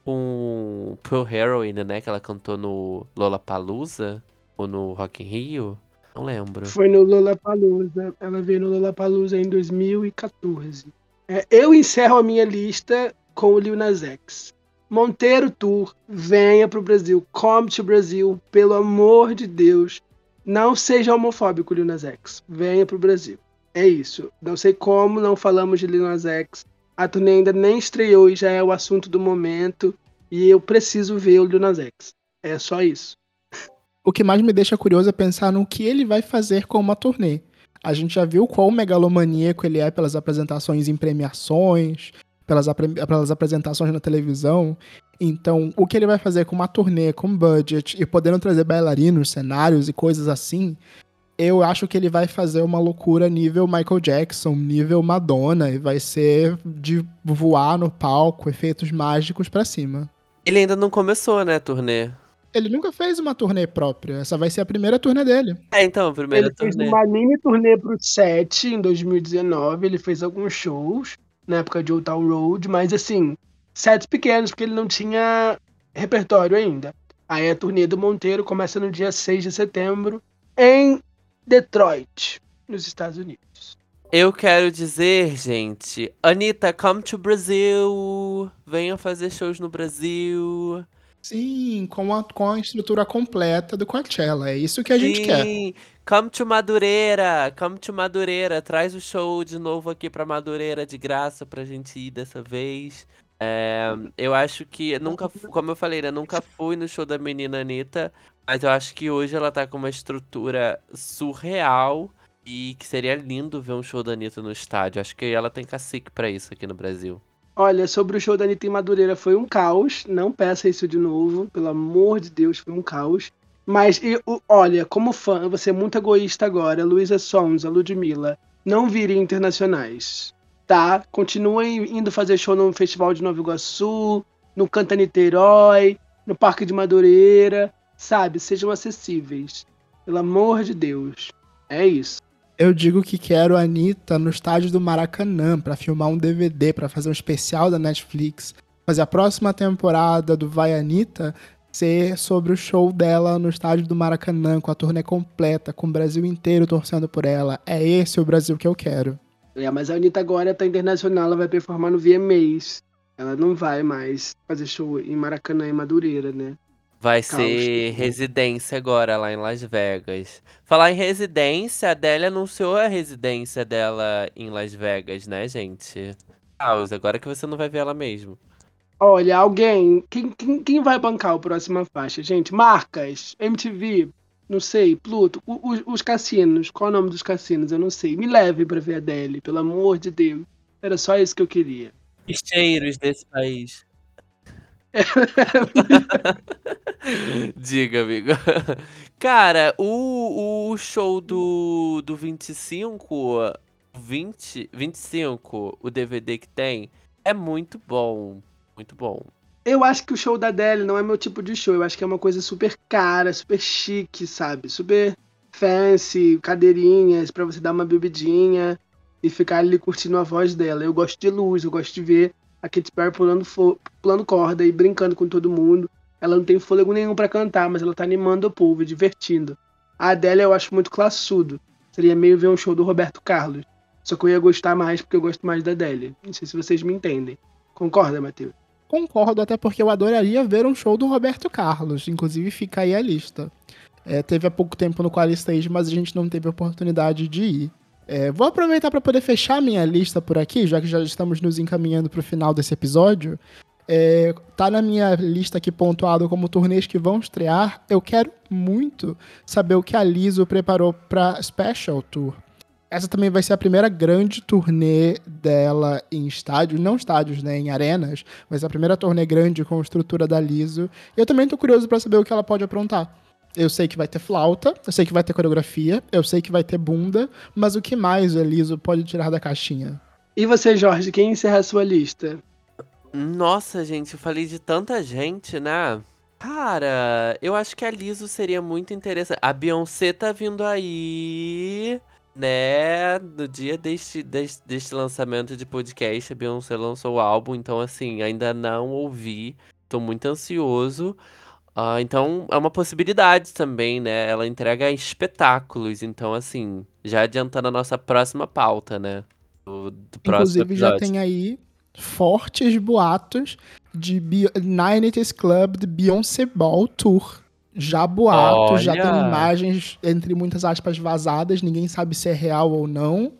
com Pearl Heroine, né? Que ela cantou no Lollapalooza ou no Rock in Rio. Não lembro.
Foi no Lollapalooza. Ela veio no Lollapalooza em 2014. É, eu encerro a minha lista com o Lil Nas X. Monteiro Tour, venha pro Brasil. Come to Brasil, pelo amor de Deus. Não seja homofóbico, Lil Nas X. Venha pro Brasil. É isso. Não sei como não falamos de Lil Nas X. A turnê ainda nem estreou e já é o assunto do momento. E eu preciso ver o Lil Nas X. É só isso.
O que mais me deixa curioso é pensar no que ele vai fazer com uma turnê. A gente já viu quão megalomaníaco ele é pelas apresentações em premiações, pelas, apre- pelas apresentações na televisão. Então, o que ele vai fazer com uma turnê, com budget e podendo trazer bailarinos, cenários e coisas assim, eu acho que ele vai fazer uma loucura nível Michael Jackson, nível Madonna, e vai ser de voar no palco, efeitos mágicos pra cima.
Ele ainda não começou, né, a turnê?
Ele nunca fez uma turnê própria, essa vai ser a primeira turnê dele.
É, então, a primeira
Ele fez
turnê.
uma mini turnê pro set em 2019. Ele fez alguns shows na época de Old Town Road, mas assim, sets pequenos, porque ele não tinha repertório ainda. Aí a turnê do Monteiro começa no dia 6 de setembro em Detroit, nos Estados Unidos.
Eu quero dizer, gente, Anitta, come to Brasil. Venha fazer shows no Brasil.
Sim, com a, com a estrutura completa do Coachella. É isso que a gente quer.
Sim, come to Madureira, come to Madureira. Traz o show de novo aqui pra Madureira de graça pra gente ir dessa vez. É, eu acho que nunca, como eu falei, né, nunca fui no show da menina Anitta, mas eu acho que hoje ela tá com uma estrutura surreal e que seria lindo ver um show da Anitta no estádio. Acho que ela tem cacique pra isso aqui no Brasil.
Olha, sobre o show da Anitta em Madureira, foi um caos. Não peça isso de novo, pelo amor de Deus, foi um caos. Mas, olha, como fã, eu vou ser muito egoísta agora. Luísa Sons, a Ludmilla, não virem internacionais, tá? Continuem indo fazer show no Festival de Nova Iguaçu, no Canta Niterói, no Parque de Madureira, sabe? Sejam acessíveis. Pelo amor de Deus. É isso.
Eu digo que quero a Anitta no estádio do Maracanã para filmar um DVD, para fazer um especial da Netflix. Fazer a próxima temporada do Vai Anitta ser sobre o show dela no estádio do Maracanã, com a turnê completa, com o Brasil inteiro torcendo por ela. É esse o Brasil que eu quero.
É, mas a Anitta agora tá internacional, ela vai performar no VMAs. Ela não vai mais fazer show em Maracanã e Madureira, né?
Vai Caos, ser residência agora lá em Las Vegas. Falar em residência, a Adele anunciou a residência dela em Las Vegas, né, gente? Caos, agora que você não vai ver ela mesmo.
Olha, alguém. Quem, quem, quem vai bancar a próxima faixa, gente? Marcas, MTV, não sei, Pluto, os, os cassinos. Qual é o nome dos cassinos? Eu não sei. Me leve pra ver a Adele, pelo amor de Deus. Era só isso que eu queria.
Cheiros desse país. [LAUGHS] Diga, amigo. Cara, o, o show do, do 25, 20, 25, o DVD que tem, é muito bom. Muito bom.
Eu acho que o show da Adele não é meu tipo de show. Eu acho que é uma coisa super cara, super chique, sabe? Super fancy, cadeirinhas para você dar uma bebidinha e ficar ali curtindo a voz dela. Eu gosto de luz, eu gosto de ver a Katy Perry pulando, pulando corda e brincando com todo mundo. Ela não tem fôlego nenhum para cantar, mas ela tá animando o povo, divertindo. A Adele eu acho muito classudo. Seria meio ver um show do Roberto Carlos. Só que eu ia gostar mais porque eu gosto mais da Adele. Não sei se vocês me entendem. Concorda, Matheus?
Concordo, até porque eu adoraria ver um show do Roberto Carlos. Inclusive, fica aí a lista. É, teve há pouco tempo no Qualistage, mas a gente não teve oportunidade de ir. É, vou aproveitar para poder fechar minha lista por aqui, já que já estamos nos encaminhando para o final desse episódio. É, tá na minha lista aqui pontuado como turnês que vão estrear. Eu quero muito saber o que a Liso preparou para Special Tour. Essa também vai ser a primeira grande turnê dela em estádios, não estádios, né, em arenas, mas a primeira turnê grande com estrutura da Liso. E eu também tô curioso para saber o que ela pode aprontar. Eu sei que vai ter flauta, eu sei que vai ter coreografia, eu sei que vai ter bunda, mas o que mais a Liso pode tirar da caixinha?
E você, Jorge, quem encerra a sua lista?
Nossa, gente, eu falei de tanta gente, né? Cara, eu acho que a Liso seria muito interessante. A Beyoncé tá vindo aí né, no dia deste, deste, deste lançamento de podcast, a Beyoncé lançou o álbum, então assim, ainda não ouvi, tô muito ansioso. Uh, então é uma possibilidade também, né? Ela entrega espetáculos, então assim, já adiantando a nossa próxima pauta, né?
Do, do Inclusive já tem aí fortes boatos de Nine Club de Beyoncé Ball Tour já boatos, já tem imagens, entre muitas aspas, vazadas, ninguém sabe se é real ou não,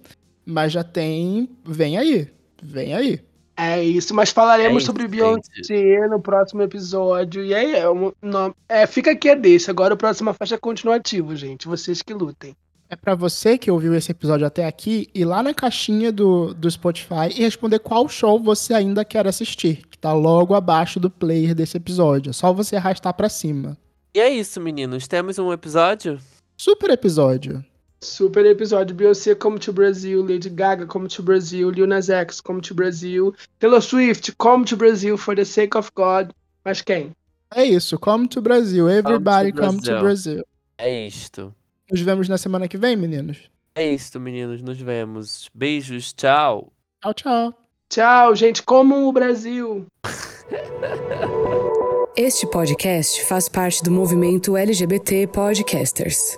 mas já tem. Vem aí, vem aí.
É isso, mas falaremos é sobre Beyoncé no próximo episódio. E aí, é, um, não, é, fica aqui a deixa. Agora o próximo faixa é continuativo, gente. Vocês que lutem.
É para você que ouviu esse episódio até aqui ir lá na caixinha do, do Spotify e responder qual show você ainda quer assistir, que tá logo abaixo do player desse episódio. É só você arrastar para cima.
E é isso, meninos. Temos um episódio?
Super episódio.
Super episódio. Beyoncé Come to Brasil, Lady Gaga Come to Brasil, Lil Nas X Come to Brasil, Taylor Swift Come to Brasil for the sake of God. Mas quem?
É isso. Come to Brasil. Everybody come to, come to Brasil.
É isto.
Nos vemos na semana que vem, meninos.
É isto, meninos. Nos vemos. Beijos. Tchau.
Tchau, tchau.
Tchau, gente. Como o Brasil.
Este podcast faz parte do movimento LGBT Podcasters.